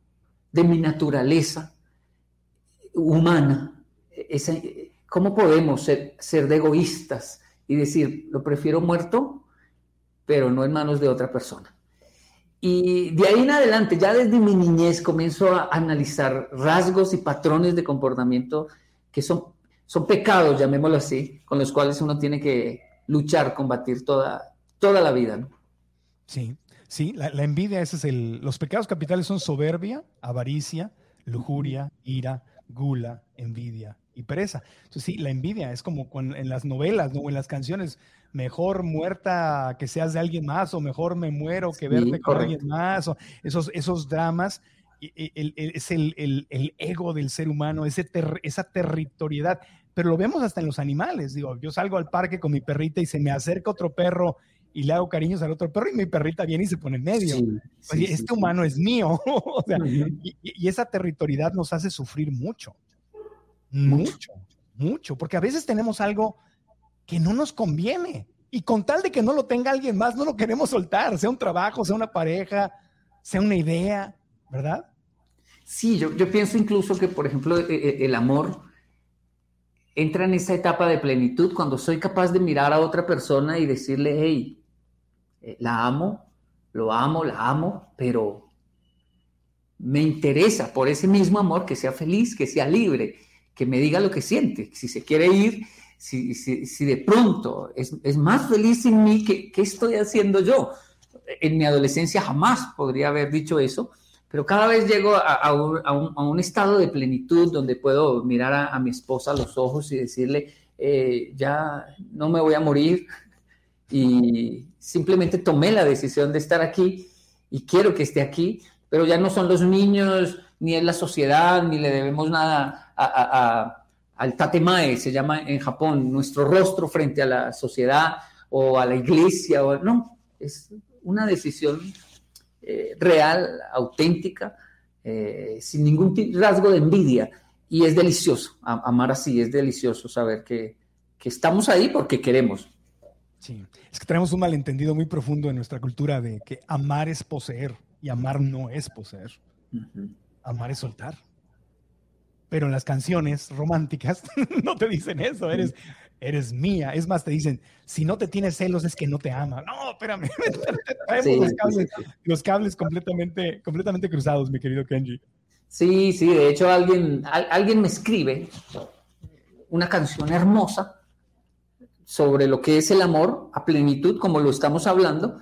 de mi naturaleza humana. ¿Cómo podemos ser, ser de egoístas y decir, lo prefiero muerto, pero no en manos de otra persona? Y de ahí en adelante, ya desde mi niñez, comienzo a analizar rasgos y patrones de comportamiento que son son pecados, llamémoslo así, con los cuales uno tiene que luchar, combatir toda, toda la vida. Sí, sí, la, envidia, ese es el, los pecados capitales son soberbia, avaricia, lujuria, ira, gula, envidia y pereza. Entonces sí, la envidia es como en las novelas ¿no? o en las canciones, mejor muerta que seas de alguien más o mejor me muero que verte con alguien más, o esos, esos dramas es el, ego del ser humano, ese esa territorialidad. Pero lo vemos hasta en los animales. Digo, yo salgo al parque con mi perrita y se me acerca otro perro y le hago cariños al otro perro y mi perrita viene y se pone en medio. este humano es mío. y, esa territorialidad nos hace sufrir mucho. Mucho, mucho. Porque a veces tenemos algo que no nos conviene. Y con tal de que no lo tenga alguien más, no lo queremos soltar, sea un trabajo, sea una pareja, sea una idea. ¿verdad? Sí, yo, pienso incluso que, por ejemplo, e, e, el amor entra en esa etapa de plenitud cuando soy capaz de mirar a otra persona y decirle, hey, eh, la amo, lo amo, la amo, pero me interesa por ese mismo amor que sea feliz, que sea libre, que me diga lo que siente. Si se quiere ir, si, si, de pronto es, es, más feliz en mí, ¿qué, ¿qué estoy haciendo yo? En mi adolescencia jamás podría haber dicho eso, pero cada vez llego a, un, a, un, estado de plenitud donde puedo mirar a, mi esposa a los ojos y decirle, eh, ya no me voy a morir y simplemente tomé la decisión de estar aquí y quiero que esté aquí, pero ya no son los niños, ni es la sociedad, ni le debemos nada al tatemae, se llama en Japón, nuestro rostro frente a la sociedad o a la iglesia, o, no, es una decisión eh, real, auténtica, eh, sin ningún rasgo de envidia. Y es delicioso, amar así, es delicioso saber que, estamos ahí porque queremos. Sí, es que tenemos un malentendido muy profundo en nuestra cultura de que amar es poseer y amar no es poseer. Amar es soltar. Pero en las canciones románticas no te dicen eso, eres, eres mía. Es más, te dicen, si no te tienes celos es que no te ama. No, espérame, los, cables, completamente, completamente cruzados, mi querido Kenji. Sí, sí, de hecho alguien, alguien me escribe una canción hermosa sobre lo que es el amor a plenitud, como lo estamos hablando,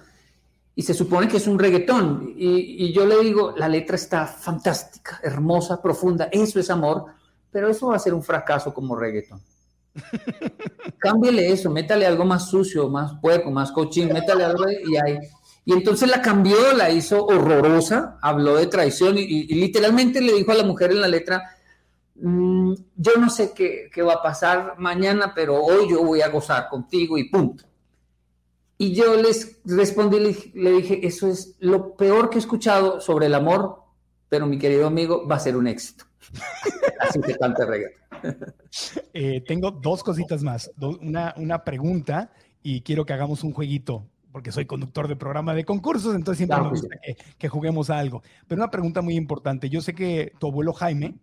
y se supone que es un reggaetón. Y, y, yo le digo, la letra está fantástica, hermosa, profunda, eso es amor, pero eso va a ser un fracaso como reggaetón. Cámbiale eso, métale algo más sucio, más puerco, más cochín, métale algo y ahí. Y entonces la cambió, la hizo horrorosa, habló de traición y, literalmente le dijo a la mujer en la letra, mm, yo no sé qué, qué, va a pasar mañana, pero hoy yo voy a gozar contigo y punto. Y yo les respondí, le dije, eso es lo peor que he escuchado sobre el amor, pero mi querido amigo, va a ser un éxito. Así que cante reggaetón. Eh, tengo dos cositas más. una, una pregunta y quiero que hagamos un jueguito porque soy conductor de programa de concursos, entonces siempre me gusta que, juguemos a algo. Pero una pregunta muy importante. Yo sé que tu abuelo Jaime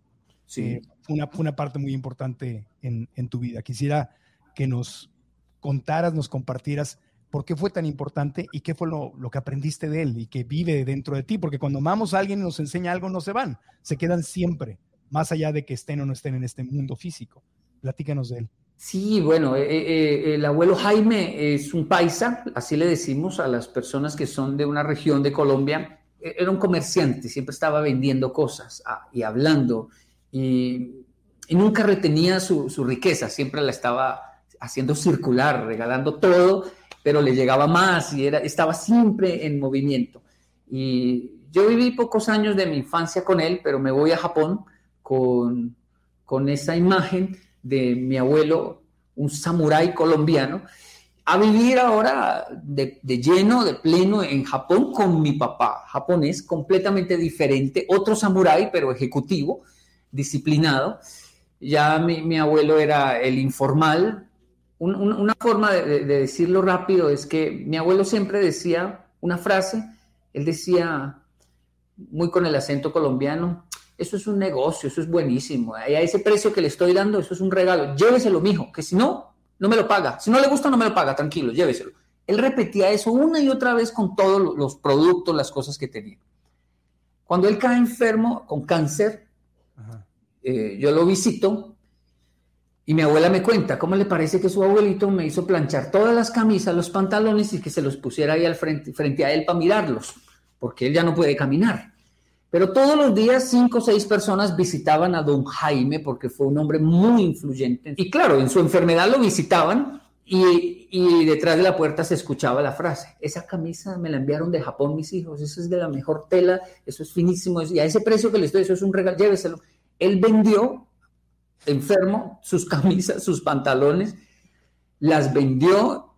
sí. Eh, fue, una, una, parte muy importante en, en, tu vida. Quisiera que nos contaras, nos compartieras por qué fue tan importante y qué fue lo, lo, que aprendiste de él y que vive dentro de ti. Porque cuando amamos a alguien y nos enseña algo, no se van, se quedan siempre más allá de que estén o no estén en este mundo físico. Platícanos de él. Sí, bueno, eh, eh, el abuelo Jaime es un paisa, así le decimos a las personas que son de una región de Colombia. E, era un comerciante, siempre estaba vendiendo cosas ah, y hablando y, nunca retenía su, riqueza, siempre la estaba haciendo circular, regalando todo, pero le llegaba más y era, estaba siempre en movimiento. Y yo viví pocos años de mi infancia con él, pero me voy a Japón con, con esa imagen de mi abuelo, un samurái colombiano, a vivir ahora de, lleno, de pleno en Japón con mi papá, japonés, completamente diferente, otro samurái, pero ejecutivo, disciplinado. Ya mi, abuelo era el informal. una forma de, de, decirlo rápido es que mi abuelo siempre decía una frase, él decía, muy con el acento colombiano, eso es un negocio, eso es buenísimo. Y a ese precio que le estoy dando, eso es un regalo. Lléveselo, mijo, que si no, no me lo paga. Si no le gusta, no me lo paga, tranquilo, lléveselo. Él repetía eso una y otra vez con todos los productos, las cosas que tenía. Cuando él cae enfermo con cáncer, eh, yo lo visito y mi abuela me cuenta cómo le parece que su abuelito me hizo planchar todas las camisas, los pantalones y que se los pusiera ahí al frente, frente a él para mirarlos, porque él ya no puede caminar. Pero todos los días cinco o seis personas visitaban a don Jaime porque fue un hombre muy influyente. Y claro, en su enfermedad lo visitaban y, y, detrás de la puerta se escuchaba la frase, esa camisa me la enviaron de Japón mis hijos, eso es de la mejor tela, eso es finísimo, y a ese precio que le estoy, eso es un regalo, lléveselo. Él vendió, enfermo, sus camisas, sus pantalones, las vendió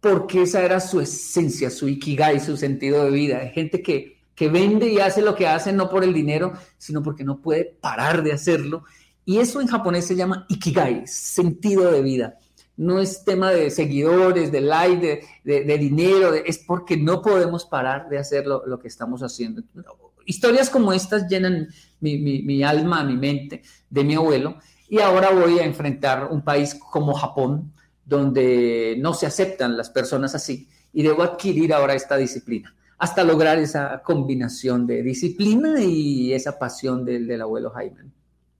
porque esa era su esencia, su ikigai, su sentido de vida. Hay gente que que vende y hace lo que hace no por el dinero, sino porque no puede parar de hacerlo. Y eso en japonés se llama ikigai, sentido de vida. No es tema de seguidores, de like, de, dinero, es porque no podemos parar de hacer lo, que estamos haciendo. Historias como estas llenan mi, mi alma, mi mente, de mi abuelo. Y ahora voy a enfrentar un país como Japón, donde no se aceptan las personas así, y debo adquirir ahora esta disciplina hasta lograr esa combinación de disciplina y esa pasión del, del abuelo Jaime.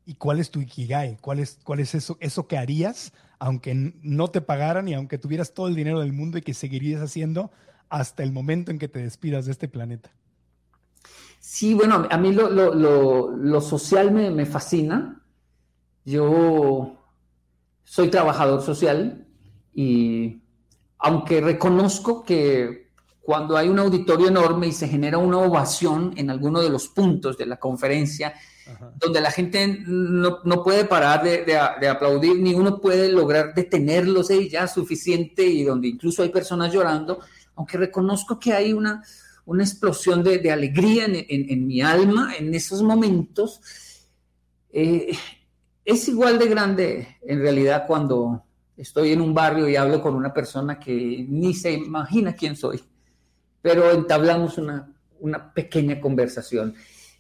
¿Y cuál es tu ikigai? ¿Cuál es, cuál es eso, eso que harías aunque no te pagaran y aunque tuvieras todo el dinero del mundo y que seguirías haciendo hasta el momento en que te despidas de este planeta? Sí, bueno, a mí lo, lo, lo, social me, me, fascina. Yo soy trabajador social y aunque reconozco que cuando hay un auditorio enorme y se genera una ovación en alguno de los puntos de la conferencia, donde la gente no, no puede parar de, de, aplaudir, ni uno puede lograr detenerlos y ya suficiente, y donde incluso hay personas llorando, aunque reconozco que hay una, una explosión de, de alegría en, en, en, mi alma en esos momentos, eh, es igual de grande en realidad cuando estoy en un barrio y hablo con una persona que ni se imagina quién soy, pero entablamos una, una pequeña conversación.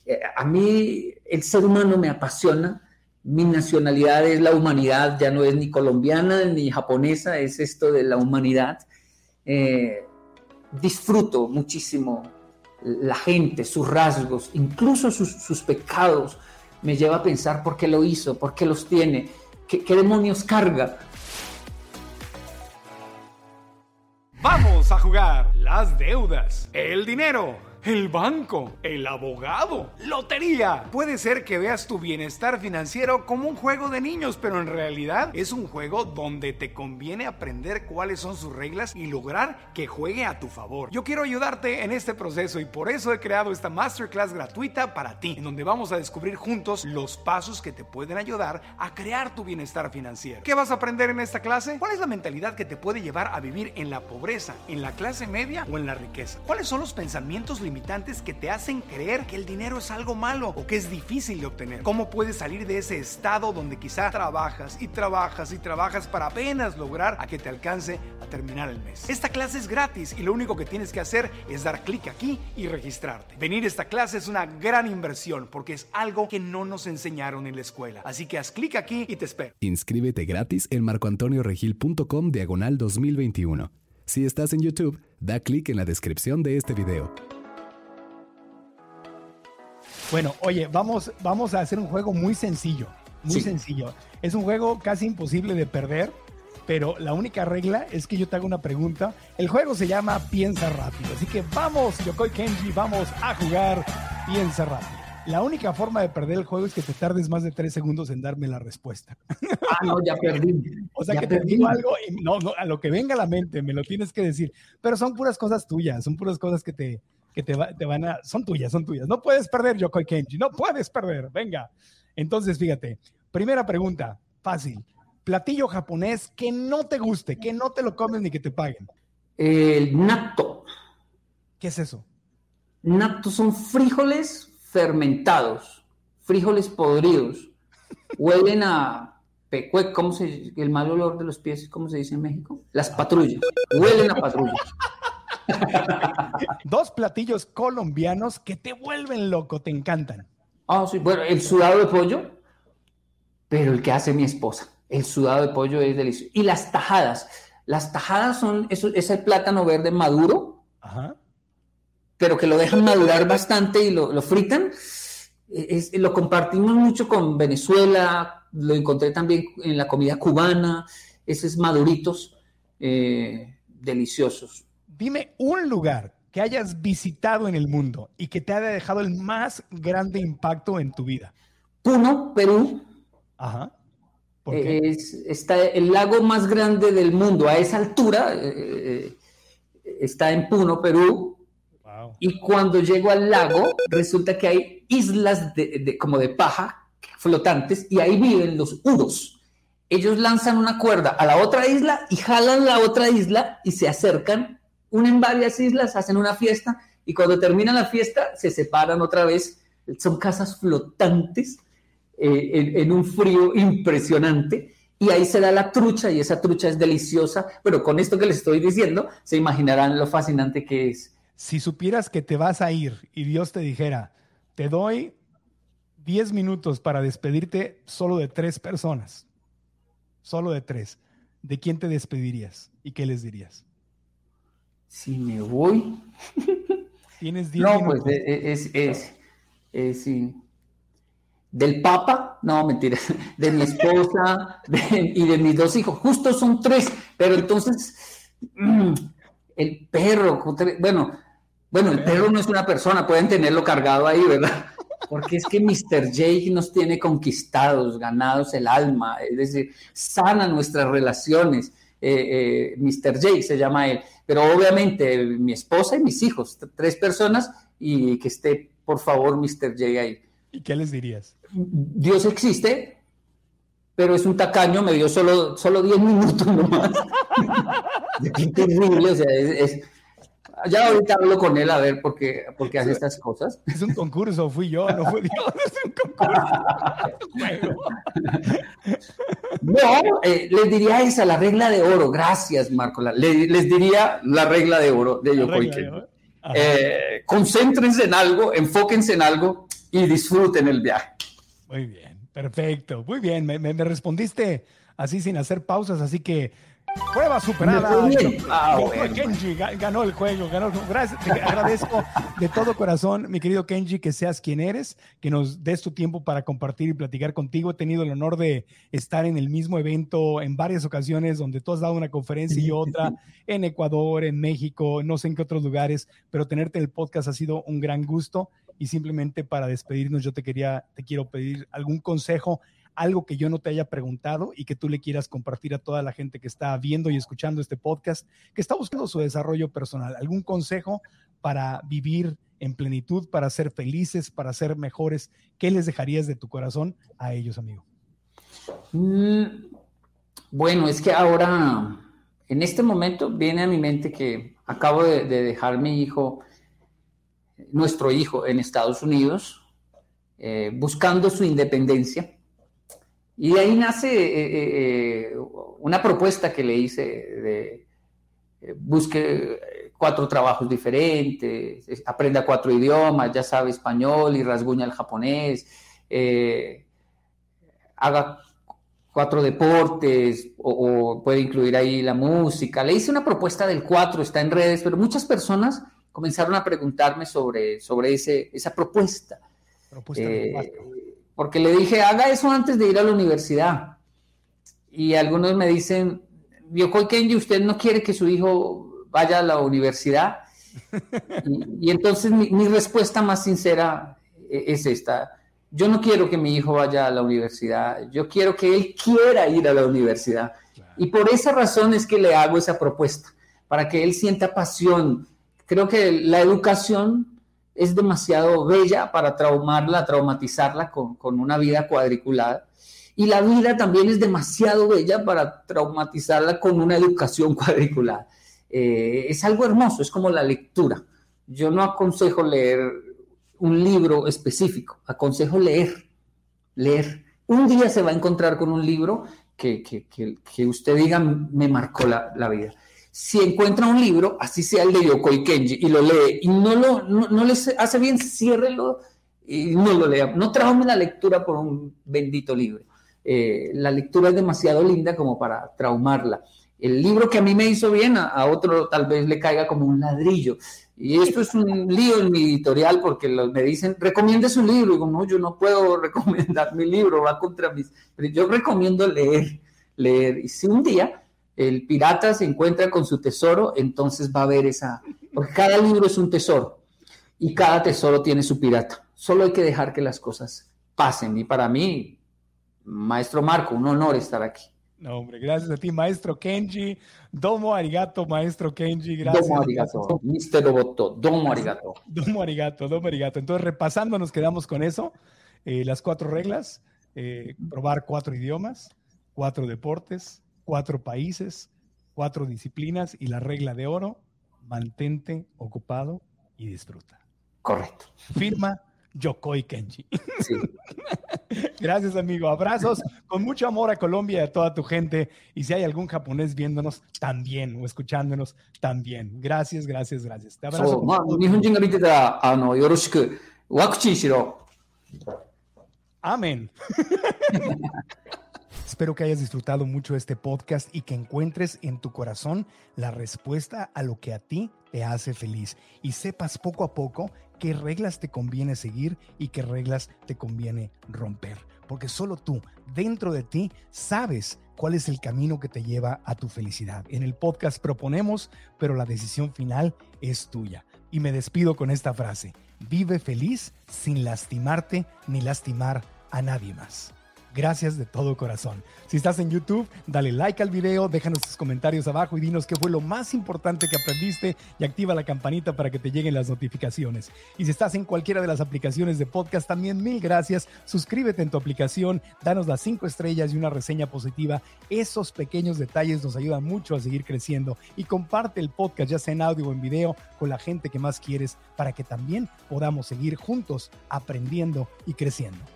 Eh, a mí el ser humano me apasiona, mi nacionalidad es la humanidad, ya no es ni colombiana ni japonesa, es esto de la humanidad. Eh, disfruto muchísimo la gente, sus rasgos, incluso sus, sus, pecados, me lleva a pensar por qué lo hizo, por qué los tiene, qué, qué demonios carga. Vamos a jugar las deudas, el dinero el banco, el abogado, lotería. Puede ser que veas tu bienestar financiero como un juego de niños, pero en realidad es un juego donde te conviene aprender cuáles son sus reglas y lograr que juegue a tu favor. Yo quiero ayudarte en este proceso y por eso he creado esta masterclass gratuita para ti, en donde vamos a descubrir juntos los pasos que te pueden ayudar a crear tu bienestar financiero. ¿Qué vas a aprender en esta clase? ¿Cuál es la mentalidad que te puede llevar a vivir en la pobreza, en la clase media o en la riqueza? ¿Cuáles son los pensamientos limitados? Que te hacen creer que el dinero es algo malo o que es difícil de obtener. ¿Cómo puedes salir de ese estado donde quizá trabajas y trabajas y trabajas para apenas lograr a que te alcance a terminar el mes? Esta clase es gratis y lo único que tienes que hacer es dar clic aquí y registrarte. Venir a esta clase es una gran inversión porque es algo que no nos enseñaron en la escuela. Así que haz clic aquí y te espero. Inscríbete gratis en marcoantonioregil.com diagonal 2021. Si estás en YouTube, da clic en la descripción de este video. Bueno, oye, vamos, vamos a hacer un juego muy sencillo, muy sencillo. Es un juego casi imposible de perder, pero la única regla es que yo te hago una pregunta. El juego se llama Piensa rápido, así que vamos, Yokoi Kenji, vamos a jugar Piensa rápido. La única forma de perder el juego es que te tardes más de tres segundos en darme la respuesta. Ah, no, ya perdí. o sea, que te digo algo y no, no, a lo que venga a la mente me lo tienes que decir. Pero son puras cosas tuyas, son puras cosas que te, que te, te, van a, son tuyas, son tuyas. No puedes perder, Yokoi Kenji, no puedes perder, venga. Entonces, fíjate, primera pregunta, fácil. Platillo japonés que no te guste, que no te lo comes ni que te paguen. El natto. ¿Qué es eso? Natto son frijoles fermentados, frijoles podridos. Huelen a pecue, ¿cómo se el mal olor de los pies, ¿cómo se dice en México? Las patrullas. Huelen a patrullas. Dos platillos colombianos que te vuelven loco, te encantan. Ah, sí, bueno, el sudado de pollo, pero el que hace mi esposa. El sudado de pollo es delicioso. Y las tajadas. Las tajadas son eso, ese plátano verde maduro, pero que lo dejan madurar bastante y lo, fritan. lo compartimos mucho con Venezuela, lo encontré también en la comida cubana, esos maduritos eh, deliciosos. Dime un lugar que hayas visitado en el mundo y que te haya dejado el más grande impacto en tu vida. Puno, Perú. Ajá. Es, está el lago más grande del mundo a esa altura. Eh, eh, está en Puno, Perú. Wow. Y cuando llego al lago, resulta que hay islas de, como de paja flotantes y ahí viven los uros. Ellos lanzan una cuerda a la otra isla y jalan la otra isla y se acercan unen varias islas, hacen una fiesta y cuando termina la fiesta se separan otra vez. Son casas flotantes eh, en, un frío impresionante y ahí se da la trucha y esa trucha es deliciosa, pero con esto que les estoy diciendo se imaginarán lo fascinante que es. Si supieras que te vas a ir y Dios te dijera, te doy 10 minutos para despedirte solo de tres personas, solo de tres, ¿de quién te despedirías y qué les dirías? Si me voy, Tienes 10 No, pues es, es, es, sí. Del Papa, no, mentira, de mi esposa y de mis dos hijos. Justo son tres, pero entonces mm, el perro, bueno, bueno, el perro no es una persona, pueden tenerlo cargado ahí, ¿verdad? Porque es que Mr. Jake nos tiene conquistados, ganados el alma, es decir, sana nuestras relaciones. Eh, eh, Mr. Jake se llama él, pero obviamente mi esposa y mis hijos, tres personas, y que esté, por favor, Mr. Jake ahí. ¿Y qué les dirías? Dios existe, pero es un tacaño, me dio solo, solo 10 minutos nomás. qué terrible, o sea, es ya ahorita hablo con él a ver por qué, por qué hace estas cosas. Es un concurso, fui yo, no fue Dios, es un concurso. no, eh, les diría esa, la regla de oro. Gracias, Marco. les diría la regla de oro de Yokoi eh, concéntrense en algo, enfóquense en algo y disfruten el viaje. Muy bien, perfecto. Muy bien, me, me respondiste así sin hacer pausas, así que Prueba superada. Ah, Kenji ganó el juego, ganó Gracias, te agradezco de todo corazón, mi querido Kenji, que seas quien eres, que nos des tu tiempo para compartir y platicar contigo. He tenido el honor de estar en el mismo evento en varias ocasiones donde tú has dado una conferencia y otra en Ecuador, en México, no sé en qué otros lugares, pero tenerte en el podcast ha sido un gran gusto y simplemente para despedirnos yo te quería, te quiero pedir algún consejo algo que yo no te haya preguntado y que tú le quieras compartir a toda la gente que está viendo y escuchando este podcast, que está buscando su desarrollo personal. ¿Algún consejo para vivir en plenitud, para ser felices, para ser mejores? ¿Qué les dejarías de tu corazón a ellos, amigo? Mm, bueno, es que ahora, en este momento, viene a mi mente que acabo de, dejar mi hijo, nuestro hijo, en Estados Unidos, eh, buscando su independencia y de ahí nace eh, eh, eh, una propuesta que le hice de busque cuatro trabajos diferentes, aprenda cuatro idiomas, ya sabe español y rasguña el japonés, haga cuatro deportes o, puede incluir ahí la música. Le hice una propuesta del cuatro, está en redes, pero muchas personas comenzaron a preguntarme sobre, sobre ese, esa propuesta. propuesta porque le dije, haga eso antes de ir a la universidad. Y algunos me dicen, Yokoi Kenji, ¿usted no quiere que su hijo vaya a la universidad? y, entonces mi, respuesta más sincera e, es esta. Yo no quiero que mi hijo vaya a la universidad, yo quiero que él quiera ir a la universidad. Y por esa razón es que le hago esa propuesta, para que él sienta pasión. Creo que la educación es demasiado bella para traumarla, traumatizarla con, una vida cuadriculada. Y la vida también es demasiado bella para traumatizarla con una educación cuadriculada. Eh, es algo hermoso, es como la lectura. Yo no aconsejo leer un libro específico, aconsejo leer, leer. Un día se va a encontrar con un libro que, que, usted diga me marcó la, la vida si encuentra un libro, así sea el de Yokoi Kenji, y lo lee y no, lo, no, les hace bien, ciérrelo y no lo lea. No traume la lectura por un bendito libro. Eh, la lectura es demasiado linda como para traumarla. El libro que a mí me hizo bien, a, otro tal vez le caiga como un ladrillo. Y esto es un lío en mi editorial porque me dicen, recomiende su libro. Y digo, no, yo no puedo recomendar mi libro, va contra mis... Pero yo recomiendo leer, leer. Y si un día el pirata se encuentra con su tesoro, entonces va a haber esa, porque cada libro es un tesoro y cada tesoro tiene su pirata. Solo hay que dejar que las cosas pasen. Y para mí, maestro Marco, un honor estar aquí. No, hombre, gracias a ti, maestro Kenji. Domo arigato, maestro Kenji. Gracias. Domo arigato, Mr. Roboto. Domo arigato. Domo arigato, domo arigato. Entonces, repasando, nos quedamos con eso. Eh, las cuatro reglas. Eh, probar cuatro idiomas, cuatro deportes, cuatro países, cuatro disciplinas y la regla de oro, mantente ocupado y disfruta. Correcto. Firma Yokoi Kenji. Gracias, amigo. Abrazos con mucho amor a Colombia y a toda tu gente. Y si hay algún japonés viéndonos, también, o escuchándonos, también. Gracias, gracias, gracias. Te abrazo. Amén. Espero que hayas disfrutado mucho este podcast y que encuentres en tu corazón la respuesta a lo que a ti te hace feliz y sepas poco a poco qué reglas te conviene seguir y qué reglas te conviene romper. Porque solo tú, dentro de ti, sabes cuál es el camino que te lleva a tu felicidad. En el podcast proponemos, pero la decisión final es tuya. Y me despido con esta frase. Vive feliz sin lastimarte ni lastimar a nadie más. Gracias de todo corazón. Si estás en YouTube, dale like al video, déjanos tus comentarios abajo y dinos qué fue lo más importante que aprendiste y activa la campanita para que te lleguen las notificaciones. Y si estás en cualquiera de las aplicaciones de podcast, también mil gracias. Suscríbete en tu aplicación, danos las cinco estrellas y una reseña positiva. Esos pequeños detalles nos ayudan mucho a seguir creciendo. Y comparte el podcast, ya sea en audio o en video, con la gente que más quieres para que también podamos seguir juntos aprendiendo y creciendo.